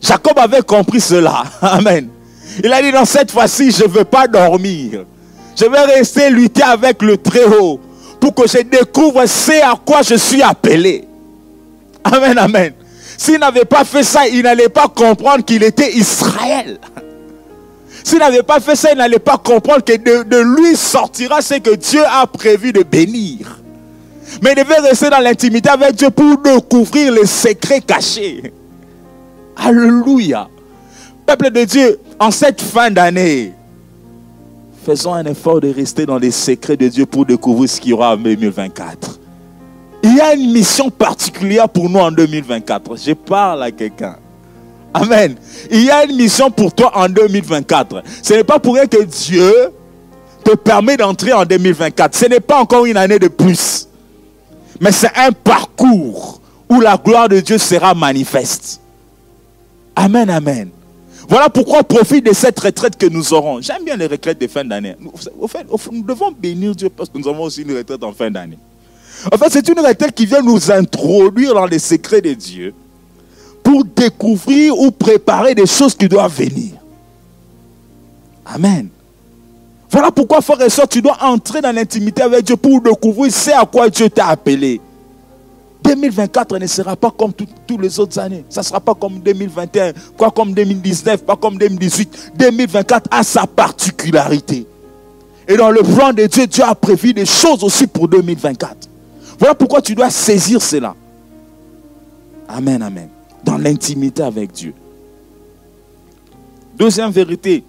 Jacob avait compris cela. Amen. Il a dit, dans cette fois-ci, je ne veux pas dormir. Je vais rester lutter avec le Très-Haut pour que je découvre ce à quoi je suis appelé. Amen, amen. S'il n'avait pas fait ça, il n'allait pas comprendre qu'il était Israël. S'il n'avait pas fait ça, il n'allait pas comprendre que de, lui sortira ce que Dieu a prévu de bénir. Mais il devait rester dans l'intimité avec Dieu pour découvrir les secrets cachés. Alléluia. Peuple de Dieu, en cette fin d'année, faisons un effort de rester dans les secrets de Dieu pour découvrir ce qu'il y aura en 2024. Il y a une mission particulière pour nous en 2024. Je parle à quelqu'un. Amen. Il y a une mission pour toi en 2024. Ce n'est pas pour rien que Dieu te permet d'entrer en 2024. Ce n'est pas encore une année de plus. Mais c'est un parcours où la gloire de Dieu sera manifeste. Amen, amen. Voilà pourquoi profite de cette retraite que nous aurons. J'aime bien les retraites de fin d'année. Nous, nous devons bénir Dieu parce que nous avons aussi une retraite en fin d'année. En fait, c'est une retraite qui vient nous introduire dans les secrets de Dieu pour découvrir ou préparer des choses qui doivent venir. Amen. Voilà pourquoi, frère et soeur, tu dois entrer dans l'intimité avec Dieu pour découvrir ce à quoi Dieu t'a appelé. 2024 ne sera pas comme toutes les autres années. Ça ne sera pas comme 2021, pas comme 2019, pas comme 2018. 2024 a sa particularité. Et dans le plan de Dieu, Dieu a prévu des choses aussi pour 2024. Voilà pourquoi tu dois saisir cela. Amen, amen dans l'intimité avec Dieu. Deuxième vérité,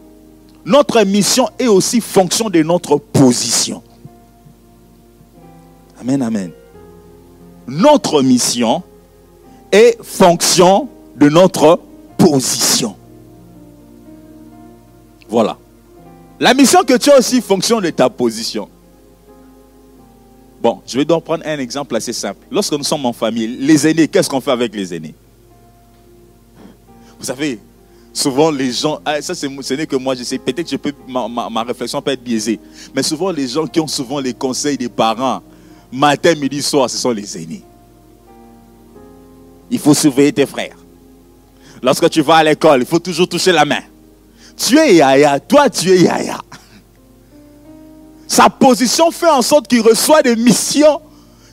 notre mission est aussi fonction de notre position. Amen, amen. Notre mission est fonction de notre position. Voilà. La mission que tu as aussi fonction de ta position. Bon, je vais donc prendre un exemple assez simple. Lorsque nous sommes en famille, les aînés, qu'est-ce qu'on fait avec les aînés? Vous savez, souvent les gens, ah, ça ce n'est que moi, je sais, peut-être que je peux, ma, réflexion peut être biaisée, mais souvent les gens qui ont souvent les conseils des parents, matin, midi, soir, ce sont les aînés. Il faut surveiller tes frères. Lorsque tu vas à l'école, il faut toujours toucher la main. Tu es Yaya, toi tu es Yaya. Sa position fait en sorte qu'il reçoit des missions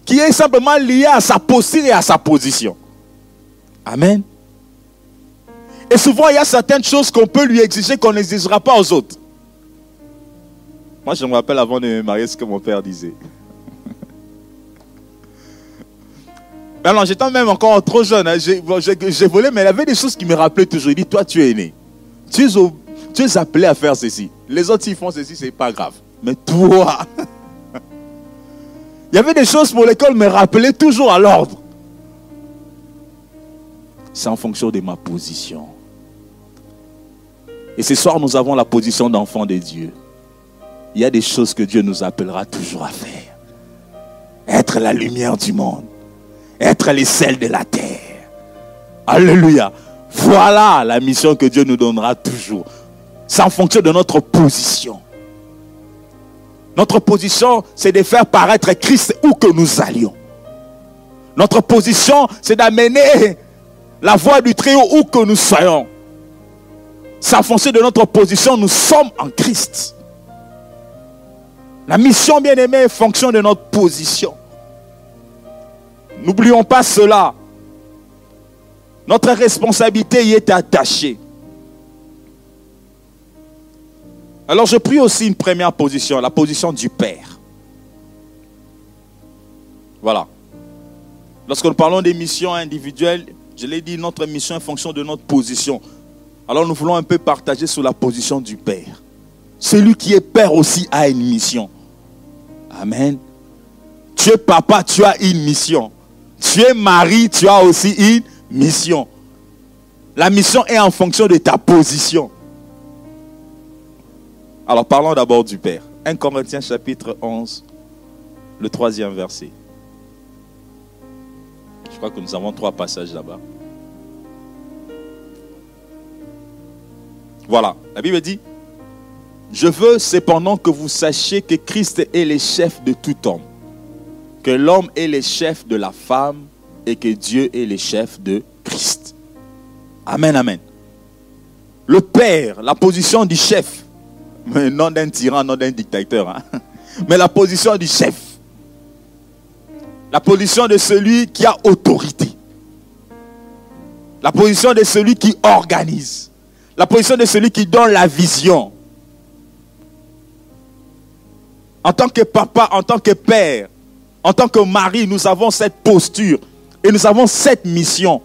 qui est simplement liées à sa posture et à sa position. Amen. Et souvent, il y a certaines choses qu'on peut lui exiger qu'on n'exigera pas aux autres. Moi, je me rappelle avant de me marier ce que mon père disait. Alors, j'étais même encore trop jeune. Hein. J'ai volé, mais il y avait des choses qui me rappelaient toujours. Il dit, toi, tu es né. Tu es, tu es appelé à faire ceci. Les autres, s'ils font ceci, c'est pas grave. Mais toi, il y avait des choses pour lesquelles me rappelait toujours à l'ordre. C'est en fonction de ma position. Et ce soir, nous avons la position d'enfant de Dieu. Il y a des choses que Dieu nous appellera toujours à faire. Être la lumière du monde. Être les sels de la terre. Alléluia. Voilà la mission que Dieu nous donnera toujours. C'est en fonction de notre position. Notre position, c'est de faire paraître Christ où que nous allions. Notre position, c'est d'amener la voix du Très-Haut où que nous soyons. C'est fonction de notre position, nous sommes en Christ. La mission, bien aimée, est fonction de notre position. N'oublions pas cela. Notre responsabilité y est attachée. Alors je prie aussi une première position, la position du Père. Voilà. Lorsque nous parlons des missions individuelles, je l'ai dit, notre mission est fonction de notre position. Alors nous voulons un peu partager sur la position du Père. Celui qui est père aussi a une mission. Amen. Tu es papa, tu as une mission. Tu es mari, tu as aussi une mission. La mission est en fonction de ta position. Alors parlons d'abord du Père. 1 Corinthiens chapitre 11, le troisième verset. Je crois que nous avons trois passages là-bas. Voilà, la Bible dit, je veux cependant que vous sachiez que Christ est le chef de tout homme, que l'homme est le chef de la femme et que Dieu est le chef de Christ. Amen, amen. Le Père, la position du chef, non d'un tyran, non d'un dictateur, hein. mais la position du chef, la position de celui qui a autorité, la position de celui qui organise, la position de celui qui donne la vision. En tant que papa, en tant que père, en tant que mari, nous avons cette posture et nous avons cette mission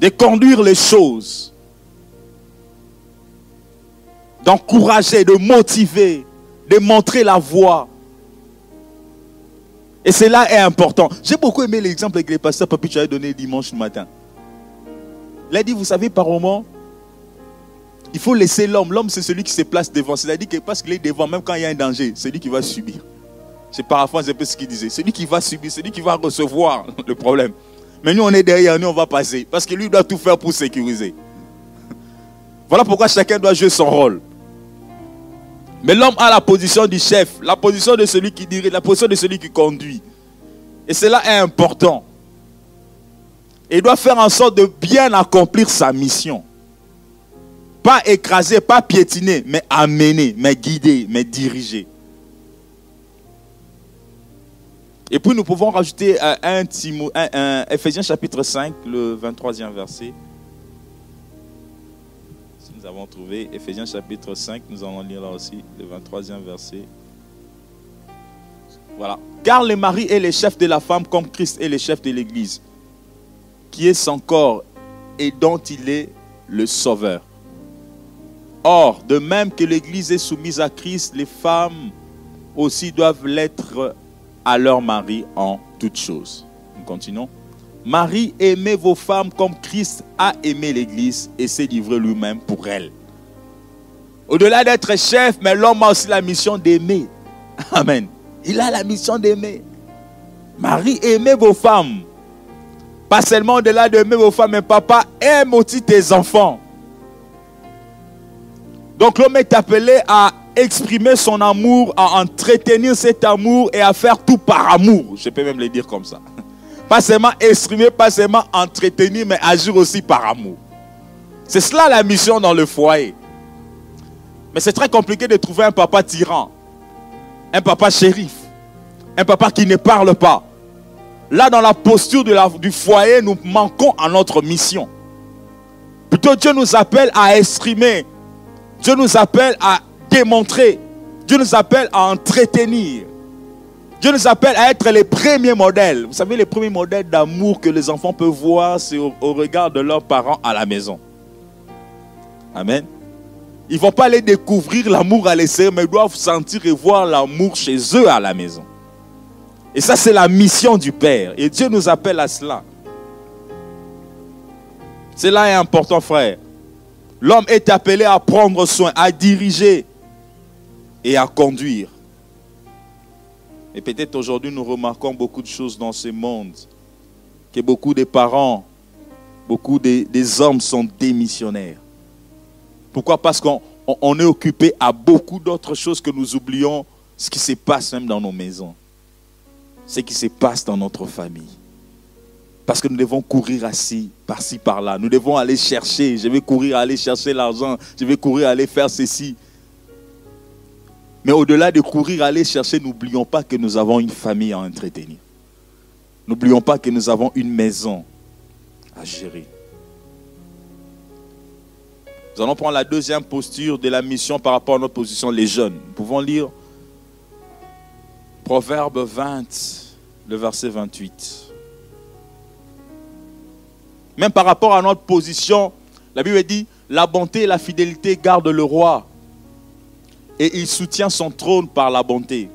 de conduire les choses, d'encourager, de motiver, de montrer la voie. Et cela est important. J'ai beaucoup aimé l'exemple que le pasteur Papi tu as donné dimanche matin. Il a dit, vous savez, par moment, il faut laisser l'homme. L'homme, c'est celui qui se place devant. C'est-à-dire que parce qu'il est devant, même quand il y a un danger, c'est lui qui va subir. C'est paraphrase un peu ce qu'il disait. Celui qui va subir, celui qui va recevoir le problème. Mais nous, on est derrière, nous, on va passer. Parce que lui doit tout faire pour sécuriser. Voilà pourquoi chacun doit jouer son rôle. Mais l'homme a la position du chef, la position de celui qui dirige, la position de celui qui conduit. Et cela est important. Il doit faire en sorte de bien accomplir sa mission. Pas écraser, pas piétiner, mais amener, mais guider, mais diriger. Et puis nous pouvons rajouter un, un, Ephésiens chapitre 5, le 23e verset. Si nous avons trouvé Ephésiens chapitre 5, nous allons lire là aussi le 23e verset. Voilà. Car le mari est le chef de la femme comme Christ est le chef de l'Église, qui est son corps et dont il est le sauveur. Or, de même que l'Église est soumise à Christ, les femmes aussi doivent l'être à leur mari en toutes choses. Nous continuons. Marie, aimez vos femmes comme Christ a aimé l'Église et s'est livré lui-même pour elle. Au-delà d'être chef, mais l'homme a aussi la mission d'aimer. Amen. Il a la mission d'aimer. Marie, aimez vos femmes. Pas seulement au-delà d'aimer vos femmes, mais papa, aime aussi tes enfants. Donc l'homme est appelé à exprimer son amour, à entretenir cet amour et à faire tout par amour. Je peux même le dire comme ça. Pas seulement exprimer, pas seulement entretenir, mais agir aussi par amour. C'est cela la mission dans le foyer. Mais c'est très compliqué de trouver un papa tyran, un papa shérif, un papa qui ne parle pas. Là, dans la posture du foyer, nous manquons à notre mission. Plutôt, Dieu nous appelle à exprimer. Dieu nous appelle à démontrer. Dieu nous appelle à entretenir. Dieu nous appelle à être les premiers modèles. Vous savez, les premiers modèles d'amour que les enfants peuvent voir, c'est au, regard de leurs parents à la maison. Amen. Ils ne vont pas aller découvrir l'amour à l'extérieur, mais ils doivent sentir et voir l'amour chez eux à la maison. Et ça, c'est la mission du Père. Et Dieu nous appelle à cela. Cela est important, frère. L'homme est appelé à prendre soin, à diriger, et à conduire. Et peut-être aujourd'hui nous remarquons beaucoup de choses dans ce monde, que beaucoup de parents, beaucoup des hommes sont démissionnaires. Pourquoi? Parce qu'on est occupé à beaucoup d'autres choses que nous oublions ce qui se passe même dans nos maisons, ce qui se passe dans notre famille. Parce que nous devons courir assis, par-ci, par-là. Nous devons aller chercher. Je vais courir, aller chercher l'argent. Je vais courir, aller faire ceci. Mais au-delà de courir, aller chercher, n'oublions pas que nous avons une famille à entretenir. N'oublions pas que nous avons une maison à gérer. Nous allons prendre la deuxième posture de la mission par rapport à notre position, les jeunes. Nous pouvons lire Proverbe 20, le verset 28. Même par rapport à notre position, la Bible dit, La bonté et la fidélité gardent le roi et il soutient son trône par la bonté.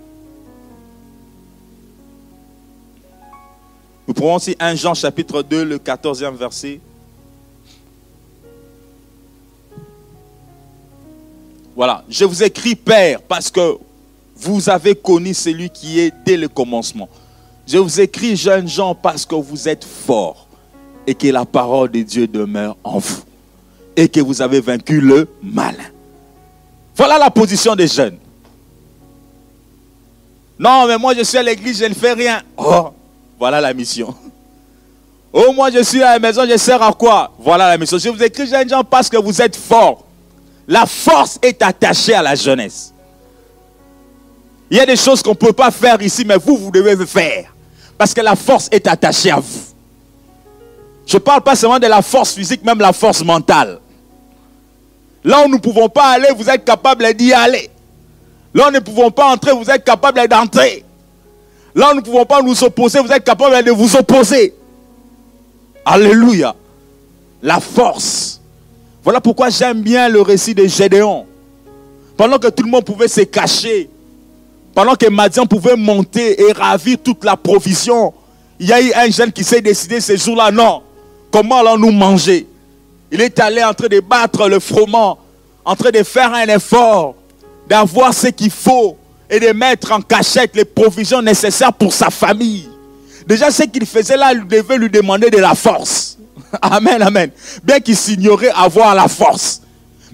Nous prenons aussi 1 Jean chapitre 2, le 14e verset. Voilà, je vous écris Père parce que vous avez connu celui qui est dès le commencement. Je vous écris jeunes gens parce que vous êtes forts et que la parole de Dieu demeure en vous et que vous avez vaincu le malin. Voilà la position des jeunes. Non, mais moi je suis à l'église, je ne fais rien. Oh, voilà la mission. Oh, moi je suis à la maison, je sers à quoi? Voilà la mission. Je vous écris jeunes gens parce que vous êtes forts. La force est attachée à la jeunesse. Il y a des choses qu'on ne peut pas faire ici, mais vous, vous devez faire. Parce que la force est attachée à vous. Je ne parle pas seulement de la force physique, même la force mentale. Là où nous ne pouvons pas aller, vous êtes capable d'y aller. Là où nous ne pouvons pas entrer, vous êtes capable d'entrer. Là où nous ne pouvons pas nous opposer, vous êtes capable de vous opposer. Alléluia. La force. Voilà pourquoi j'aime bien le récit de Gédéon. Pendant que tout le monde pouvait se cacher, pendant que Madian pouvait monter et ravir toute la provision, il y a eu un jeune qui s'est décidé ce jour-là, non, comment allons-nous manger? Il est allé en train de battre le froment, en train de faire un effort, d'avoir ce qu'il faut et de mettre en cachette les provisions nécessaires pour sa famille. Déjà, ce qu'il faisait là, il devait lui demander de la force. Amen, amen. Bien qu'il s'ignorait avoir la force.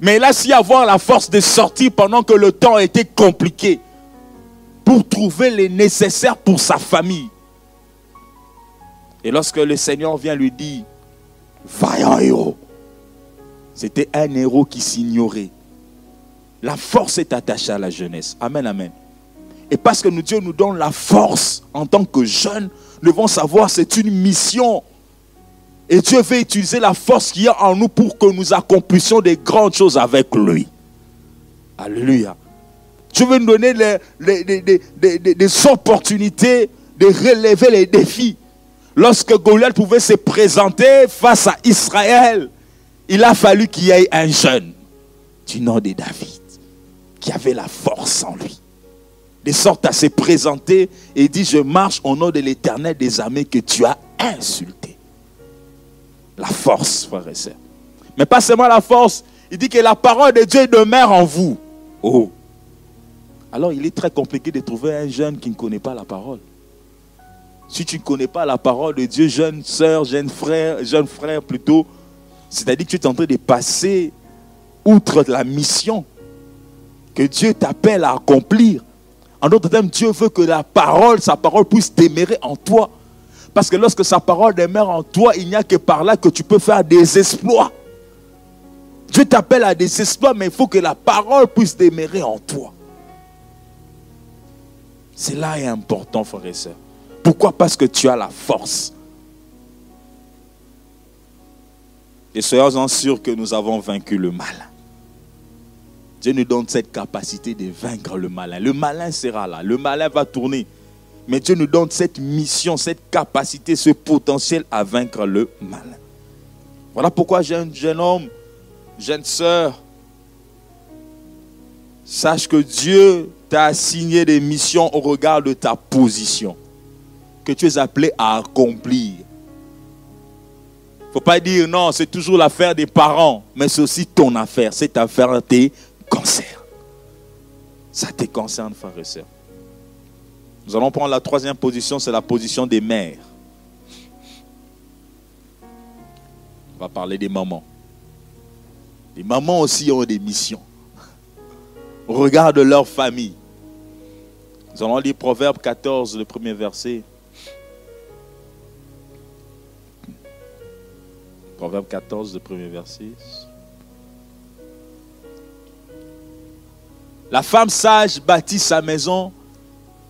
Mais là, si avoir la force de sortir pendant que le temps était compliqué pour trouver les nécessaires pour sa famille. Et lorsque le Seigneur vient lui dire, vaillant héros, c'était un héros qui s'ignorait. La force est attachée à la jeunesse. Amen, amen. Et parce que nous, Dieu nous donne la force en tant que jeunes, nous devons savoir c'est une mission. Et Dieu veut utiliser la force qu'il y a en nous pour que nous accomplissions des grandes choses avec lui. Alléluia. Dieu veut nous donner des opportunités de relever les défis. Lorsque Goliath pouvait se présenter face à Israël, il a fallu qu'il y ait un jeune du nom de David qui avait la force en lui. De sorte à se présenter et dit, je marche au nom de l'éternel des armées que tu as insulté. La force, frère et sœurs. Mais pas seulement la force, il dit que la parole de Dieu demeure en vous. Oh. Alors il est très compliqué de trouver un jeune qui ne connaît pas la parole. Si tu ne connais pas la parole de Dieu, jeune sœur, jeune frère, jeune frère plutôt, c'est-à-dire que tu es en train de passer outre la mission que Dieu t'appelle à accomplir. En d'autres termes, Dieu veut que la parole, sa parole puisse demeurer en toi. Parce que lorsque sa parole demeure en toi, il n'y a que par là que tu peux faire des exploits. Dieu t'appelle à des exploits, mais il faut que la parole puisse demeurer en toi. C'est là est important, frère et sœurs. Pourquoi Parce que tu as la force. Et soyons-en sûrs que nous avons vaincu le mal. Dieu nous donne cette capacité de vaincre le malin. Le malin sera là, le malin va tourner. Mais Dieu nous donne cette mission, cette capacité, ce potentiel à vaincre le malin. Voilà pourquoi, jeune, jeune homme, jeune sœur, sache que Dieu t'a assigné des missions au regard de ta position, que tu es appelé à accomplir. Il ne faut pas dire non, c'est toujours l'affaire des parents, mais c'est aussi ton affaire. Cette affaire te concerne. Ça te concerne, frère et sœurs. Nous allons prendre la troisième position, c'est la position des mères. On va parler des mamans. Les mamans aussi ont des missions. Regarde leur famille. Nous allons lire Proverbe 14, le premier verset. Proverbe 14, le premier verset. La femme sage bâtit sa maison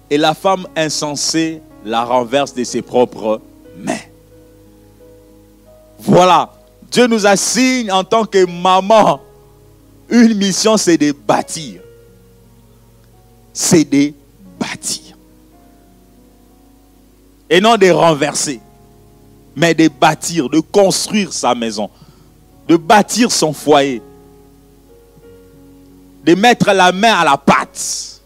et la femme insensée la renverse de ses propres mains. Voilà. Dieu nous assigne en tant que maman une mission, c'est de bâtir. C'est de bâtir. Et non de renverser, mais de bâtir, de construire sa maison. de bâtir son foyer, de mettre la main à la pâte,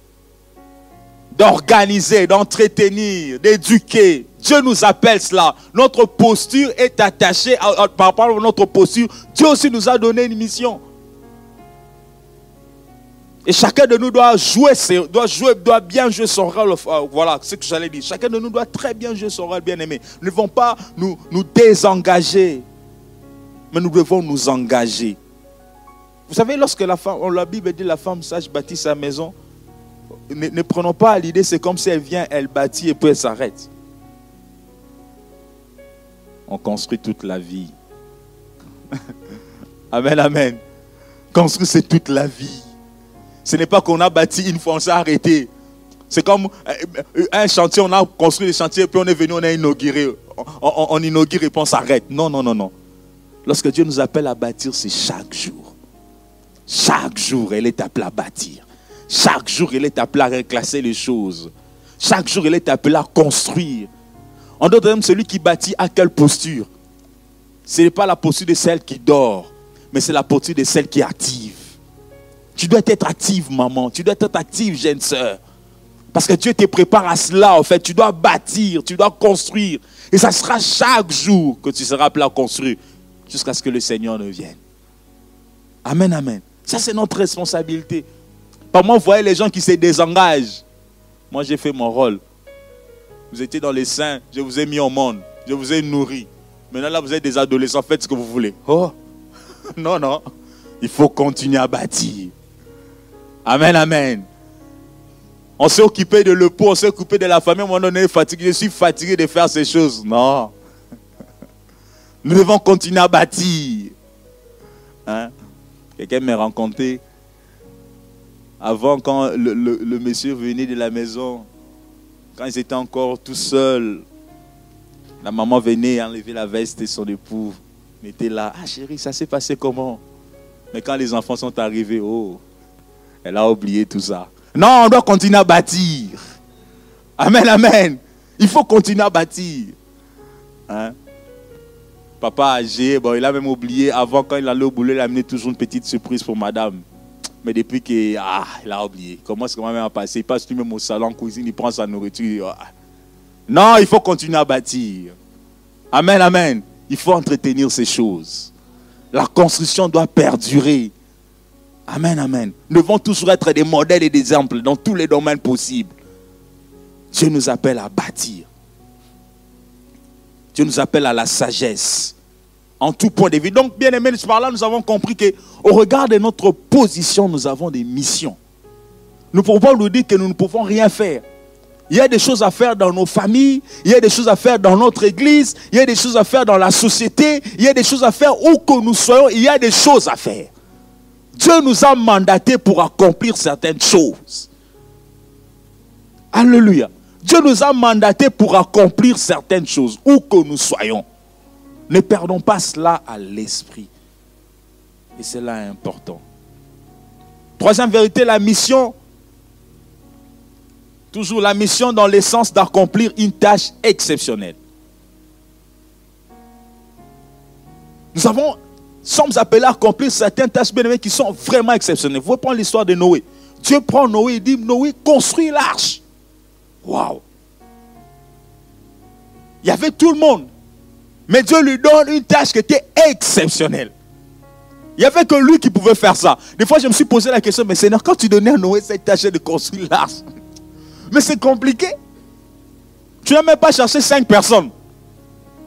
d'organiser, d'entretenir, d'éduquer. Dieu nous appelle cela. Notre posture est attachée par rapport à notre posture. Dieu aussi nous a donné une mission. Et chacun de nous doit jouer, doit jouer, doit bien jouer son rôle. Euh, voilà ce que j'allais dire. Chacun de nous doit très bien jouer son rôle, bien aimé. Nous ne devons pas nous, nous désengager, mais nous devons nous engager. Vous savez, lorsque la, femme, la Bible dit la femme sage bâtit sa maison, ne, ne prenons pas l'idée, c'est comme si elle vient, elle bâtit et puis elle s'arrête. On construit toute la vie. amen, amen. Construire, c'est toute la vie. Ce n'est pas qu'on a bâti une fois, on s'est arrêté. C'est comme euh, un chantier, on a construit le chantier, puis on est venu, on a inauguré. On, inaugure et puis on s'arrête. Non, non, non, non. Lorsque Dieu nous appelle à bâtir, c'est chaque jour. Chaque jour, elle est appelée à bâtir. Chaque jour, elle est appelée à reclasser les choses. Chaque jour, elle est appelée à construire. En d'autres termes, celui qui bâtit à quelle posture? Ce n'est pas la posture de celle qui dort, mais c'est la posture de celle qui active. Tu dois être active, maman. Tu dois être active, jeune soeur. Parce que Dieu te prépare à cela, en fait. Tu dois bâtir, tu dois construire. Et ça sera chaque jour que tu seras appelé à construire jusqu'à ce que le Seigneur ne vienne. Amen, amen. Ça, c'est notre responsabilité. Par moi, vous voyez les gens qui se désengagent. Moi, j'ai fait mon rôle. Vous étiez dans les saints, je vous ai mis au monde, je vous ai nourri. Maintenant, là, vous êtes des adolescents, faites ce que vous voulez. Oh, non, non. Il faut continuer à bâtir. Amen, amen. On s'est occupé de le on s'est occupé de la famille. À un moment donné, fatigué. Je suis fatigué de faire ces choses. Non? Nous devons continuer à bâtir. Hein? Quelqu'un m'a rencontré avant quand le, monsieur venait de la maison, quand ils étaient encore tout seuls. La maman venait enlever la veste de son époux, mettait là. Ah chérie, ça s'est passé comment? Mais quand les enfants sont arrivés, oh, elle a oublié tout ça. Non, on doit continuer à bâtir. Amen, amen. Il faut continuer à bâtir. Hein? Papa âgé, bon, il a même oublié. Avant, quand il allait au boulot, il a amené toujours une petite surprise pour madame. Mais depuis qu'il ah, il a oublié. Comment est-ce que maman a passé? Il passe lui-même au salon, cuisine, il prend sa nourriture. Ah. Non, il faut continuer à bâtir. Amen, amen. Il faut entretenir ces choses. La construction doit perdurer. Amen, amen. Nous devons toujours être des modèles et des exemples dans tous les domaines possibles. Dieu nous appelle à bâtir. Dieu nous appelle à la sagesse. En tout point de vue. Donc, bien aimé, par là, nous avons compris qu'au regard de notre position, nous avons des missions. Nous ne pouvons nous dire que nous ne pouvons rien faire. Il y a des choses à faire dans nos familles, il y a des choses à faire dans notre église, il y a des choses à faire dans la société, il y a des choses à faire où que nous soyons, il y a des choses à faire. Dieu nous a mandatés pour accomplir certaines choses. Alléluia. Dieu nous a mandatés pour accomplir certaines choses, où que nous soyons. Ne perdons pas cela à l'esprit. Et cela est important. Troisième vérité, la mission. Toujours la mission dans l'essence d'accomplir une tâche exceptionnelle. Nous avons sommes appelés à accomplir certaines tâches bien qui sont vraiment exceptionnelles. Vous prendre l'histoire de Noé. Dieu prend Noé et dit Noé, construis l'arche. Waouh! Il y avait tout le monde. Mais Dieu lui donne une tâche qui était exceptionnelle. Il n'y avait que lui qui pouvait faire ça. Des fois, je me suis posé la question, mais Seigneur, quand tu donnais à Noé cette tâche de construire l'arche, mais c'est compliqué. Tu n'as même pas cherché cinq personnes.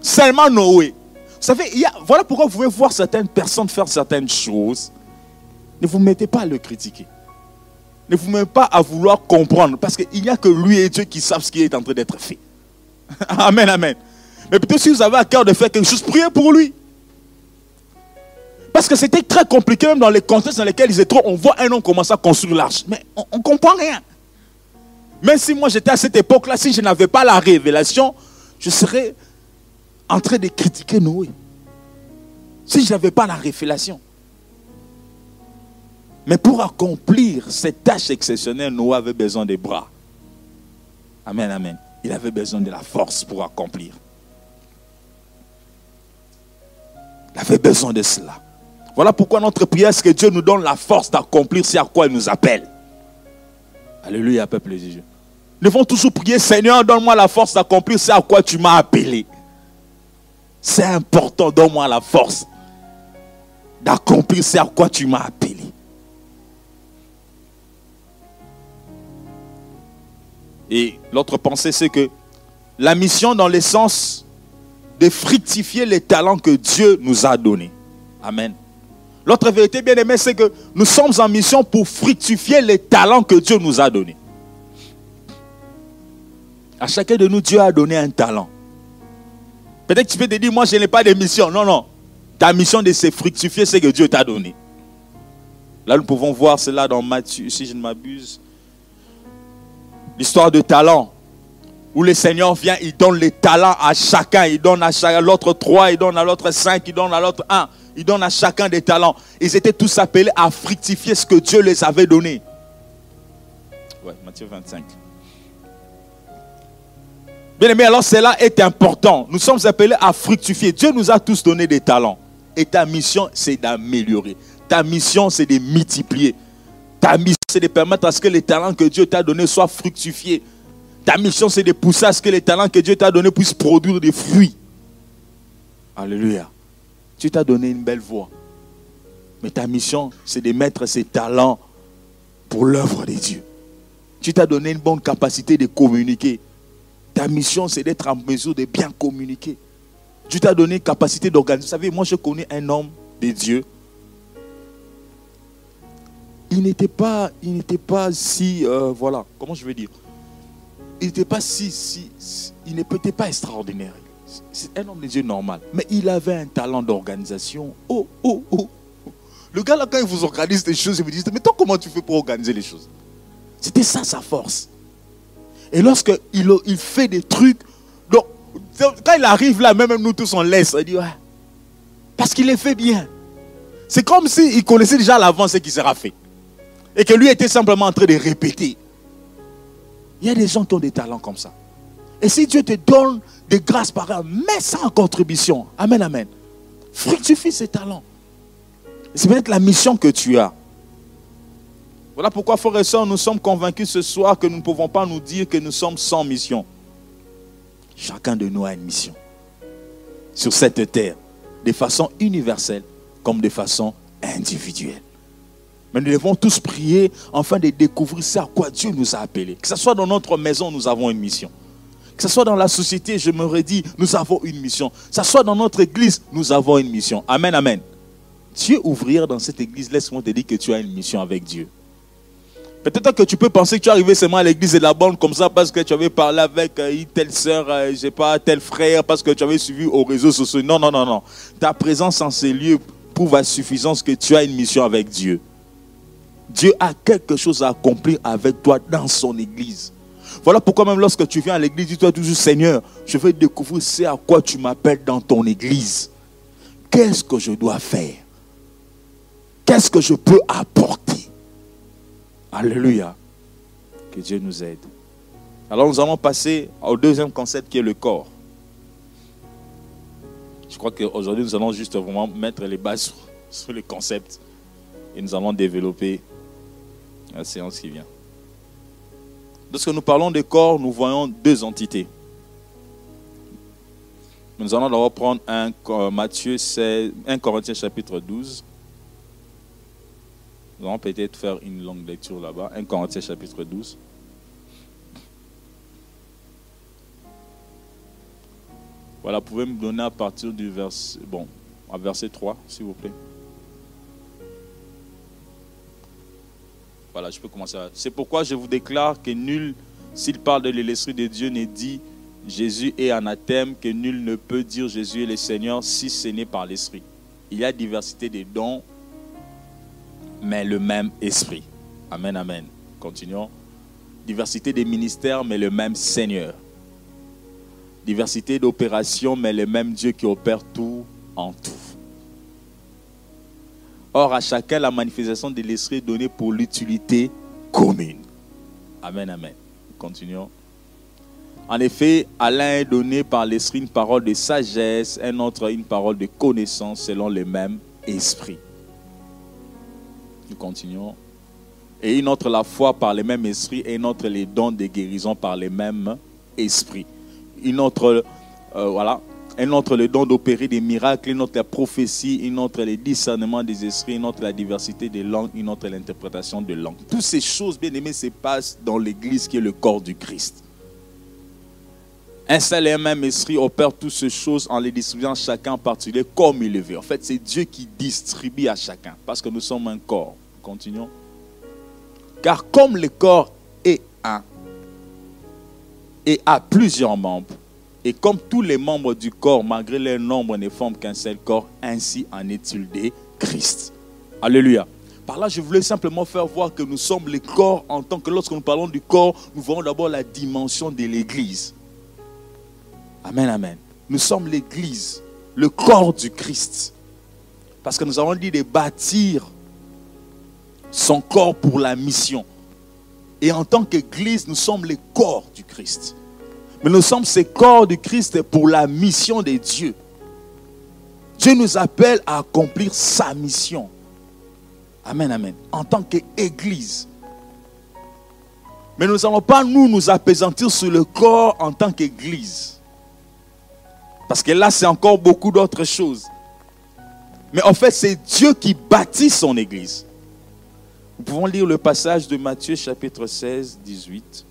Seulement Noé. Savez, voilà pourquoi vous pouvez voir certaines personnes faire certaines choses. Ne vous mettez pas à le critiquer. Ne vous mettez pas à vouloir comprendre. Parce qu'il n'y a que lui et Dieu qui savent ce qui est en train d'être fait. amen, amen. Mais plutôt si vous avez à cœur de faire quelque chose, priez pour lui. Parce que c'était très compliqué, même dans les contextes dans lesquels ils étaient. On voit un homme commencer à construire l'arche. Mais on ne comprend rien. Même si moi j'étais à cette époque-là, si je n'avais pas la révélation, je serais en train de critiquer Noé. Si je n'avais pas la révélation. Mais pour accomplir cette tâche exceptionnelle, Noé avait besoin des bras. Amen, amen. Il avait besoin de la force pour accomplir. Il avait besoin de cela. Voilà pourquoi notre prière, c'est que Dieu nous donne la force d'accomplir ce à quoi il nous appelle. Alléluia, peuple de Dieu. Nous devons toujours prier, Seigneur, donne-moi la force d'accomplir ce à quoi tu m'as appelé. C'est important, donne-moi la force d'accomplir ce à quoi tu m'as appelé. Et l'autre pensée, c'est que la mission dans l'essence de fructifier les talents que Dieu nous a donnés. Amen. L'autre vérité, bien aimé, c'est que nous sommes en mission pour fructifier les talents que Dieu nous a donnés. À chacun de nous, Dieu a donné un talent. Peut-être que tu peux te dire, moi, je n'ai pas de mission. Non, non. Ta mission de se fructifier, c'est que Dieu t'a donné. Là, nous pouvons voir cela dans Matthieu, si je ne m'abuse. L'histoire de talent. Où le Seigneur vient, il donne les talents à chacun. Il donne à l'autre trois, il donne à l'autre cinq, il donne à l'autre un. Il donne à chacun des talents. Ils étaient tous appelés à fructifier ce que Dieu les avait donné. Ouais, Matthieu 25. Bien aimé, alors cela est important. Nous sommes appelés à fructifier. Dieu nous a tous donné des talents. Et ta mission, c'est d'améliorer. Ta mission, c'est de multiplier. Ta mission, c'est de permettre à ce que les talents que Dieu t'a donnés soient fructifiés. Ta mission, c'est de pousser à ce que les talents que Dieu t'a donnés puissent produire des fruits. Alléluia. Dieu t'a donné une belle voix. Mais ta mission, c'est de mettre ces talents pour l'œuvre de Dieu. Tu t'as donné une bonne capacité de communiquer. Ta mission, c'est d'être en mesure de bien communiquer. Dieu t'a donné une capacité d'organiser. Vous savez, moi, je connais un homme de Dieu. Il n'était pas, il n'était pas si, euh, voilà, comment je vais dire? Il n'était pas si, si, il n'était pas extraordinaire. C'est un homme de Dieu normal. Mais il avait un talent d'organisation. Oh, oh, oh. Le gars là, quand il vous organise des choses, il vous dit, mais toi, comment tu fais pour organiser les choses? C'était ça sa force. Et lorsqu'il il fait des trucs, quand il arrive là, même nous tous on laisse, parce qu'il les fait bien. C'est comme s'il connaissait déjà à l'avance ce qui sera fait. Et que lui était simplement en train de répéter. Il y a des gens qui ont des talents comme ça. Et si Dieu te donne des grâces par un, mets ça en contribution. Amen, amen. Fructifie ces talents. C'est peut-être la mission que tu as. Voilà pourquoi, frères et sœurs, nous sommes convaincus ce soir que nous ne pouvons pas nous dire que nous sommes sans mission. Chacun de nous a une mission sur cette terre, de façon universelle comme de façon individuelle. Mais nous devons tous prier afin de découvrir ce à quoi Dieu nous a appelés. Que ce soit dans notre maison, nous avons une mission. Que ce soit dans la société, je me redis, nous avons une mission. Que ce soit dans notre église, nous avons une mission. Amen, amen. Tu es ouvrière dans cette église, laisse-moi te dire que tu as une mission avec Dieu. Peut-être que tu peux penser que tu es arrivé seulement à l'église de la bande comme ça parce que tu avais parlé avec euh, telle soeur, euh, je sais pas, tel frère, parce que tu avais suivi aux réseaux sociaux. Non, non, non, non. Ta présence en ces lieux prouve à suffisance que tu as une mission avec Dieu. Dieu a quelque chose à accomplir avec toi dans son église. Voilà pourquoi même lorsque tu viens à l'église, dis-toi toujours, Seigneur, je vais découvrir ce à quoi tu m'appelles dans ton église. Qu'est-ce que je dois faire? Qu'est-ce que je peux apporter? Alléluia. Que Dieu nous aide. Alors nous allons passer au deuxième concept qui est le corps. Je crois qu'aujourd'hui nous allons juste vraiment mettre les bases sur, le concept et nous allons développer la séance qui vient. Lorsque nous parlons de corps, nous voyons deux entités. Nous allons d'abord prendre un Matthieu 16, 1 Corinthiens chapitre 12. Nous allons peut-être faire une longue lecture là-bas. 1 Corinthiens chapitre 12. Voilà, vous pouvez me donner à partir du verset, bon, à verset 3, s'il vous plaît. Voilà, je peux commencer. C'est pourquoi je vous déclare que nul, s'il parle de l'Esprit de Dieu, ne dit Jésus est anathème, que nul ne peut dire Jésus est le Seigneur si ce n'est par l'Esprit. Il y a diversité des dons, mais le même esprit. Amen, amen. Continuons. Diversité des ministères, mais le même Seigneur. Diversité d'opérations, mais le même Dieu qui opère tout en tout. Or, à chacun, la manifestation de l'Esprit est donnée pour l'utilité commune. Amen, amen. Continuons. En effet, à l'un est donné par l'Esprit une parole de sagesse, un autre une parole de connaissance selon le même esprit. Continuons. Et une autre la foi par les mêmes esprits, et une autre les dons de guérison par les mêmes esprits. Une autre, euh, voilà, un autre le don d'opérer des miracles, une autre la prophétie, une autre le discernement des esprits, une autre la diversité des langues, une autre l'interprétation de langues. Toutes ces choses, bien aimées, se passent dans l'Église qui est le corps du Christ. Un seul et un même esprit opère toutes ces choses en les distribuant chacun en particulier comme il le veut. En fait, c'est Dieu qui distribue à chacun parce que nous sommes un corps. Continuons. Car comme le corps est un et a plusieurs membres, et comme tous les membres du corps, malgré leur nombre, ne forment qu'un seul corps, ainsi en est-il de Christ. Alléluia. Par là, je voulais simplement faire voir que nous sommes le corps en tant que lorsque nous parlons du corps, nous voyons d'abord la dimension de l'Église. Amen, amen. Nous sommes l'Église, le corps du Christ. Parce que nous avons dit de bâtir son corps pour la mission. Et en tant qu'Église, nous sommes le corps du Christ. Mais nous sommes ces corps du Christ pour la mission de Dieu. Dieu nous appelle à accomplir sa mission. Amen, amen. En tant qu'Église. Mais nous n'allons pas, nous, nous apaisantir sur le corps en tant qu'Église. Parce que là, c'est encore beaucoup d'autres choses. Mais en fait, c'est Dieu qui bâtit son Église. Nous pouvons lire le passage de Matthieu chapitre 16, 18.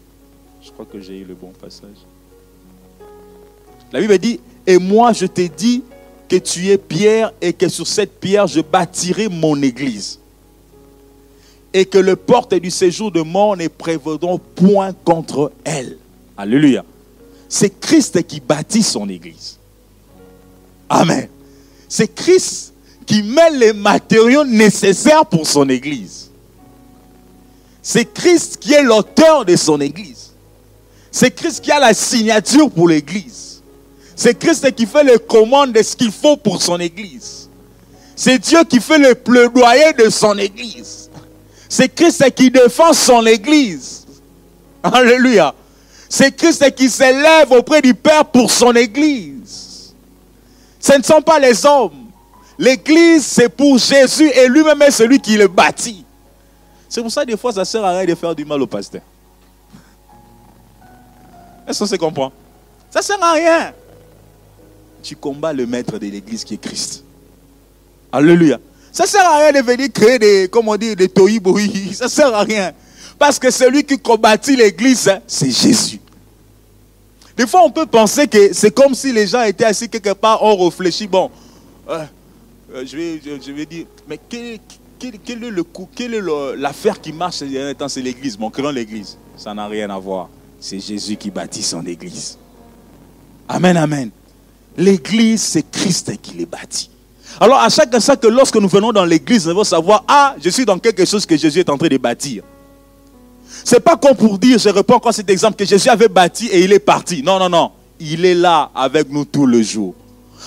Je crois que j'ai eu le bon passage. La Bible dit, et moi je t'ai dit que tu es pierre et que sur cette pierre je bâtirai mon église. Et que le porte du séjour de mort ne prévaudront point contre elle. Alléluia. C'est Christ qui bâtit son église. Amen. C'est Christ qui met les matériaux nécessaires pour son église. C'est Christ qui est l'auteur de son église. C'est Christ qui a la signature pour l'église. C'est Christ qui fait les commandes de ce qu'il faut pour son église. C'est Dieu qui fait le plaidoyer de son église. C'est Christ qui défend son église. Alléluia. C'est Christ qui s'élève auprès du Père pour son église. Ce ne sont pas les hommes. L'église, c'est pour Jésus et lui-même est celui qui le bâtit. C'est pour ça des fois, ça sert à rien de faire du mal au pasteur. Est-ce qu'on se comprend? Ça sert à rien. Tu combats le maître de l'église qui est Christ. Alléluia. Ça sert à rien de venir créer des, comment dire, des tohi Ça sert à rien. Parce que celui qui combattit l'église, c'est Jésus. Des fois, on peut penser que c'est comme si les gens étaient assis quelque part, on réfléchit. Bon, euh, euh, je, vais, je, vais dire, mais quel, quel, est le coup, quelle est l'affaire qui marche C'est l'église, mon cœur l'église? Ça n'a rien à voir. C'est Jésus qui bâtit son église. Amen, amen. L'église, c'est Christ qui les bâtit. Alors, à chaque instant que lorsque nous venons dans l'église, nous devons savoir, ah, je suis dans quelque chose que Jésus est en train de bâtir. C'est pas comme pour dire, je reprends encore cet exemple, que Jésus avait bâti et il est parti. Non, non, non. Il est là avec nous tout le jour.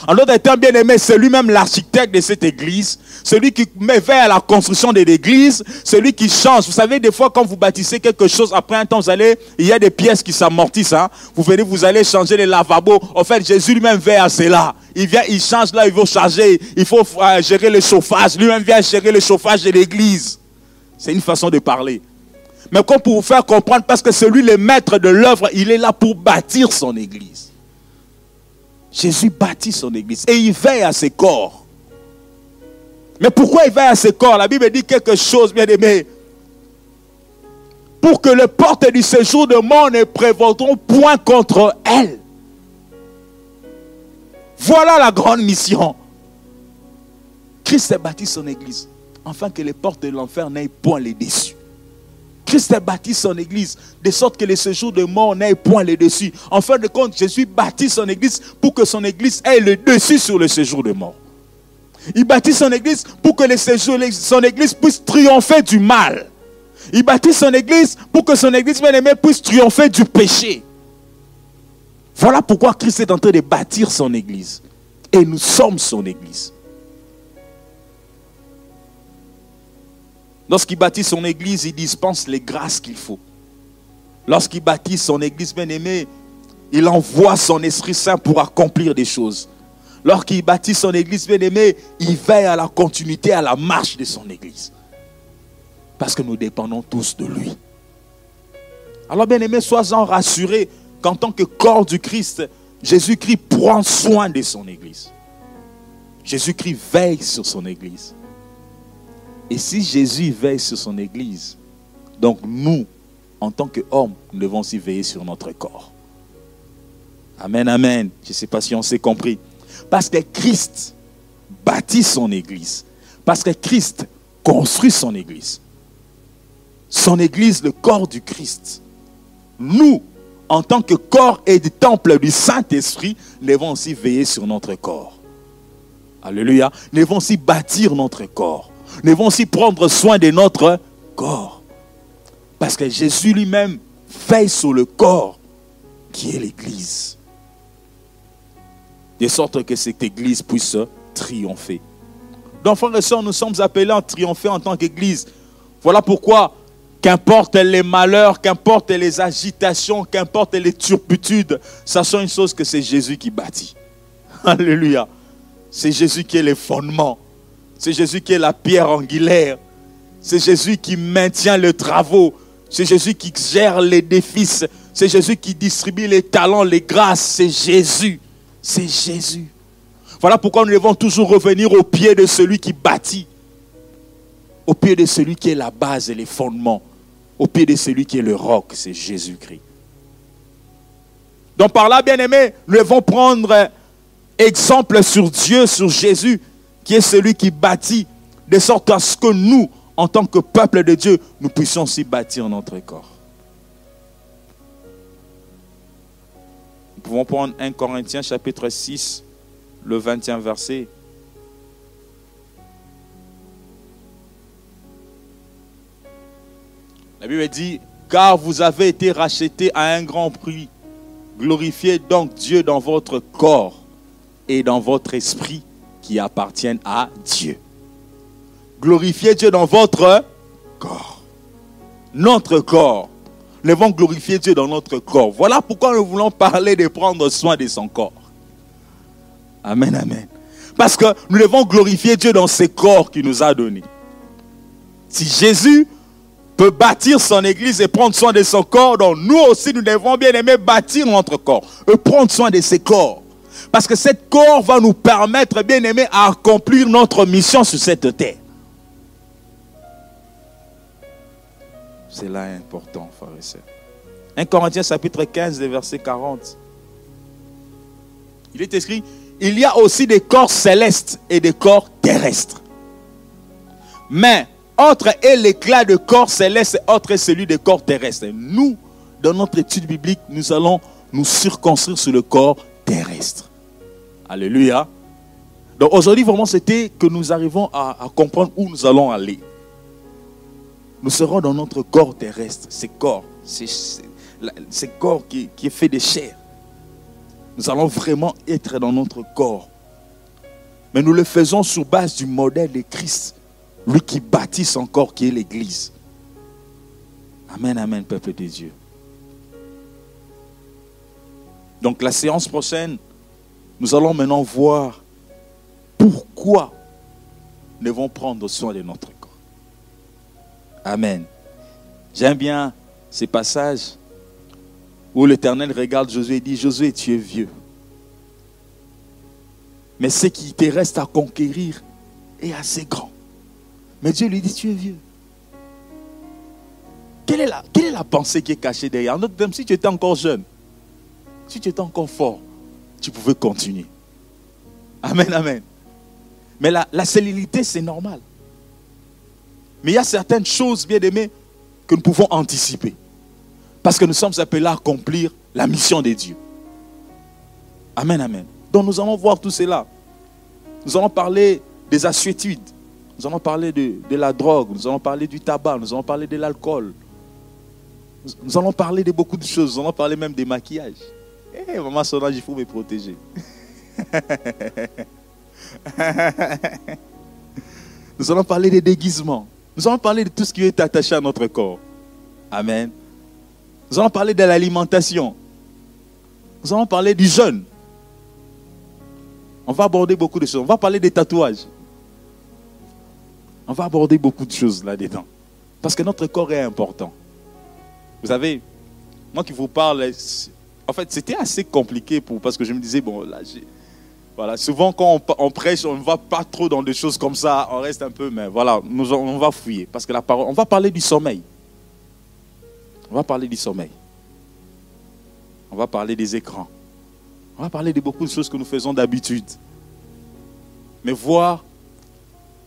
En d'autres termes, bien aimé, c'est lui-même l'architecte de cette église, celui qui met vers la construction de l'église, celui qui change. Vous savez, des fois, quand vous bâtissez quelque chose, après un temps, vous allez, il y a des pièces qui s'amortissent. Hein. Vous venez, vous allez changer les lavabos. En fait, Jésus lui-même vient à cela. Il vient, il change là, il faut charger, il faut euh, gérer le chauffage. Lui-même vient gérer le chauffage de l'église. C'est une façon de parler. Mais comme pour vous faire comprendre, parce que celui, le maître de l'œuvre, il est là pour bâtir son église. Jésus bâtit son église et il veille à ses corps. Mais pourquoi il veille à ses corps? La Bible dit quelque chose, bien aimé. Pour que le porte du séjour de mort ne prévaudront point contre elle. Voilà la grande mission. Christ a bâti son église, afin que les portes de l'enfer n'aient point les déçus. Christ a bâti son église de sorte que les séjours de mort n'aient point le dessus. En fin de compte, Jésus bâtit son église pour que son église ait le dessus sur le séjour de mort. Il bâtit son église pour que son église puisse triompher du mal. Il bâtit son église pour que son église bien-aimée puisse triompher du péché. Voilà pourquoi Christ est en train de bâtir son église. Et nous sommes son église. Lorsqu'il bâtit son église, il dispense les grâces qu'il faut. Lorsqu'il bâtit son église bien-aimée, il envoie son Esprit Saint pour accomplir des choses. Lorsqu'il bâtit son église bien-aimée, il veille à la continuité, à la marche de son église. Parce que nous dépendons tous de lui. Alors bien aimé, sois-en rassuré qu'en tant que corps du Christ, Jésus-Christ prend soin de son Église. Jésus-Christ veille sur son Église. Et si Jésus veille sur son Église, donc nous, en tant qu'hommes, nous devons aussi veiller sur notre corps. Amen, amen. Je ne sais pas si on s'est compris. Parce que Christ bâtit son Église. Parce que Christ construit son Église. Son Église, le corps du Christ. Nous, en tant que corps et du temple du Saint-Esprit, devons aussi veiller sur notre corps. Alléluia. Nous devons aussi bâtir notre corps. Nous devons aussi prendre soin de notre corps. Parce que Jésus lui-même veille sur le corps qui est l'Église. De sorte que cette Église puisse triompher. Donc, frères et sœurs, nous sommes appelés à triompher en tant qu'Église. Voilà pourquoi Qu'importe les malheurs, qu'importe les agitations, qu'importe les turpitudes, sachant une chose que c'est Jésus qui bâtit. Alléluia. C'est Jésus qui est le fondement. C'est Jésus qui est la pierre angulaire. C'est Jésus qui maintient les travaux. C'est Jésus qui gère les défis. C'est Jésus qui distribue les talents, les grâces. C'est Jésus. C'est Jésus. Voilà pourquoi nous devons toujours revenir au pied de celui qui bâtit. Au pied de celui qui est la base et les fondements au pied de celui qui est le roc, c'est Jésus-Christ. Donc par là, bien aimé, nous devons prendre exemple sur Dieu, sur Jésus, qui est celui qui bâtit, de sorte à ce que nous, en tant que peuple de Dieu, nous puissions aussi bâtir notre corps. Nous pouvons prendre 1 Corinthiens chapitre 6, le 21 verset. La Bible dit, car vous avez été rachetés à un grand prix. Glorifiez donc Dieu dans votre corps et dans votre esprit qui appartiennent à Dieu. Glorifiez Dieu dans votre corps. Notre corps. Nous devons glorifier Dieu dans notre corps. Voilà pourquoi nous voulons parler de prendre soin de son corps. Amen, amen. Parce que nous devons glorifier Dieu dans ce corps qu'il nous a donné. Si Jésus peut bâtir son église et prendre soin de son corps. Donc nous aussi, nous devons bien aimer bâtir notre corps et prendre soin de ses corps. Parce que ce corps va nous permettre, bien aimé, à accomplir notre mission sur cette terre. C'est là important, et sœurs. 1 Corinthiens chapitre 15, verset 40. Il est écrit, il y a aussi des corps célestes et des corps terrestres. Mais entre est l'éclat de corps céleste, autre est celui des corps terrestres. Nous, dans notre étude biblique, nous allons nous circonstruire sur le corps terrestre. Alléluia. Donc aujourd'hui, vraiment, c'était que nous arrivons à, comprendre où nous allons aller. Nous serons dans notre corps terrestre, ce corps, ce corps qui, qui est fait de chair. Nous allons vraiment être dans notre corps. Mais nous le faisons sur base du modèle de Christ lui qui bâtit son corps, qui est l'Église. Amen, amen, peuple de Dieu. Donc la séance prochaine, nous allons maintenant voir pourquoi nous devons prendre soin de notre corps. Amen. J'aime bien ces passages où l'Éternel regarde Josué et dit, Josué, tu es vieux. Mais ce qui te reste à conquérir est assez grand. Mais Dieu lui dit, tu es vieux. Quelle est la, pensée qui est cachée derrière? Si tu étais encore jeune, si tu étais encore fort, tu pouvais continuer. Amen, amen. Mais la, la c'est normal. Mais il y a certaines choses, bien aimées, que nous pouvons anticiper. Parce que nous sommes appelés à accomplir la mission de Dieu. Amen, amen. Donc nous allons voir tout cela. Nous allons parler des assuétudes. Nous allons parler de, la drogue, nous allons parler du tabac, nous allons parler de l'alcool. Nous, allons parler de beaucoup de choses, nous allons parler même des maquillages. Eh, maman Solange, il faut me protéger. nous allons parler des déguisements. Nous allons parler de tout ce qui est attaché à notre corps. Amen. Nous allons parler de l'alimentation. Nous allons parler du jeûne. On va aborder beaucoup de choses. On va parler des tatouages. On va aborder beaucoup de choses là-dedans. Parce que notre corps est important. Vous savez, moi qui vous parle, en fait, c'était assez compliqué pour, parce que je me disais, bon, là, j'ai. Voilà, souvent quand on, prêche, on ne va pas trop dans des choses comme ça, on reste un peu, mais voilà, nous, on va fouiller. Parce que la parole, on va parler du sommeil. On va parler du sommeil. On va parler des écrans. On va parler de beaucoup de choses que nous faisons d'habitude. Mais voir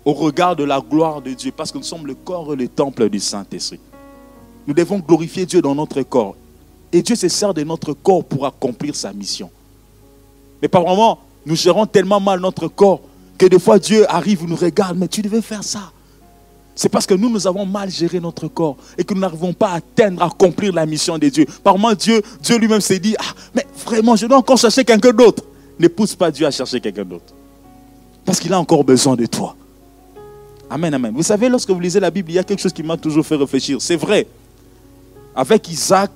au regard de la gloire de Dieu, parce que nous sommes le corps et le temple du Saint-Esprit. Nous devons glorifier Dieu dans notre corps. Et Dieu se sert de notre corps pour accomplir sa mission. Mais par moments, nous gérons tellement mal notre corps que des fois Dieu arrive, nous regarde, mais tu devais faire ça. C'est parce que nous, nous avons mal géré notre corps et que nous n'arrivons pas à atteindre, à accomplir la mission de Dieu. Par moment, Dieu, Dieu lui-même s'est dit, ah, mais vraiment, je dois encore chercher quelqu'un d'autre. Ne pousse pas Dieu à chercher quelqu'un d'autre. Parce qu'il a encore besoin de toi. Amen, amen. Vous savez, lorsque vous lisez la Bible, il y a quelque chose qui m'a toujours fait réfléchir. C'est vrai. Avec Isaac,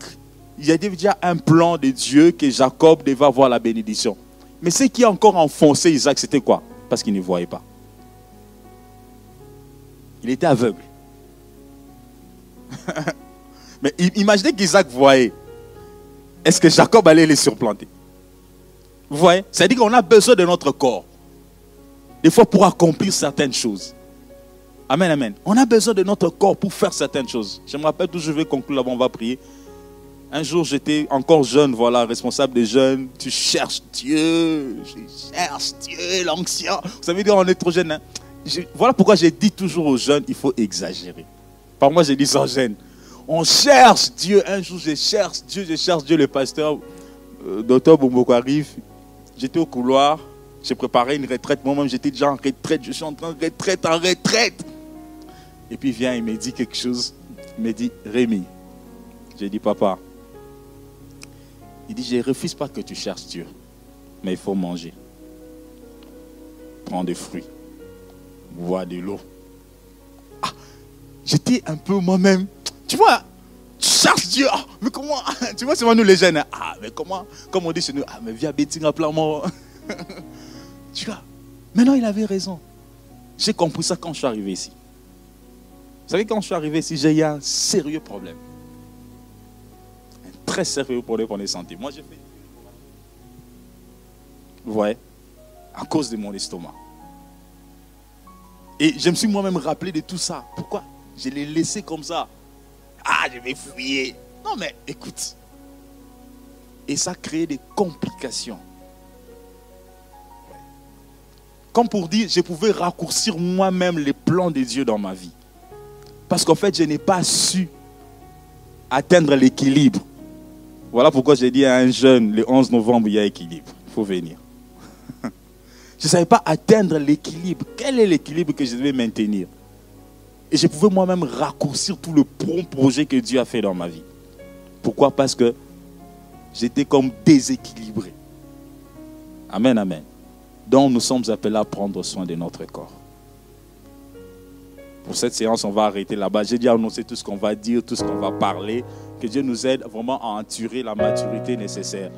il y a déjà un plan de Dieu que Jacob devait avoir la bénédiction. Mais ce qui a encore enfoncé Isaac, c'était quoi? Parce qu'il ne voyait pas. Il était aveugle. Mais imaginez qu'Isaac voyait. Est-ce que Jacob allait les surplanter? Vous voyez? C'est-à-dire qu'on a besoin de notre corps. Des fois pour accomplir certaines choses. Amen, amen. On a besoin de notre corps pour faire certaines choses. Je me rappelle toujours, je vais conclure là on va prier. Un jour, j'étais encore jeune, voilà, responsable des jeunes. Tu cherches Dieu, je cherche Dieu, l'ancien. Vous savez, on est trop jeune. Hein. voilà pourquoi j'ai dit toujours aux jeunes, il faut exagérer. Par moi, j'ai dit sans gêne. On cherche Dieu. Un jour, je cherche Dieu, je cherche Dieu. Le pasteur, euh, docteur Bomboko arrive. J'étais au couloir. J'ai préparé une retraite. Moi-même, j'étais déjà en retraite. Je suis en train de retraite, en retraite. Et puis, il vient, il me dit quelque chose. Il me dit, Rémi. J'ai dit, papa, il dit, je ne refuse pas que tu cherches Dieu, mais il faut manger. Prends des fruits, bois de l'eau. Ah, j'étais un peu moi-même. Tu vois, tu cherches Dieu. Ah, mais comment? Tu vois, c'est moi nous les jeunes. Ah, mais comment? Comme on dit chez nous, ah, mais viens bêtise à plein mort. tu vois, maintenant il avait raison. J'ai compris ça quand je suis arrivé ici. Vous savez, quand je suis arrivé ici, j'ai eu un sérieux problème très sérieux pour les santé. Moi, j'ai fait. Vous voyez À cause de mon estomac. Et je me suis moi-même rappelé de tout ça. Pourquoi? Je l'ai laissé comme ça. Ah, je vais fouiller. Non, mais écoute. Et ça a créé des complications. Comme pour dire, je pouvais raccourcir moi-même les plans de Dieu dans ma vie. Parce qu'en fait, je n'ai pas su atteindre l'équilibre. Voilà pourquoi j'ai dit à un jeune, le 11 novembre, il y a équilibre. Il faut venir. je ne savais pas atteindre l'équilibre. Quel est l'équilibre que je devais maintenir? Et je pouvais moi-même raccourcir tout le projet que Dieu a fait dans ma vie. Pourquoi? Parce que j'étais comme déséquilibré. Amen, amen. Donc nous sommes appelés à prendre soin de notre corps. Pour cette séance, on va arrêter là-bas. J'ai déjà annoncé tout ce qu'on va dire, tout ce qu'on va parler. Que Dieu nous aide vraiment à endurer la maturité nécessaire.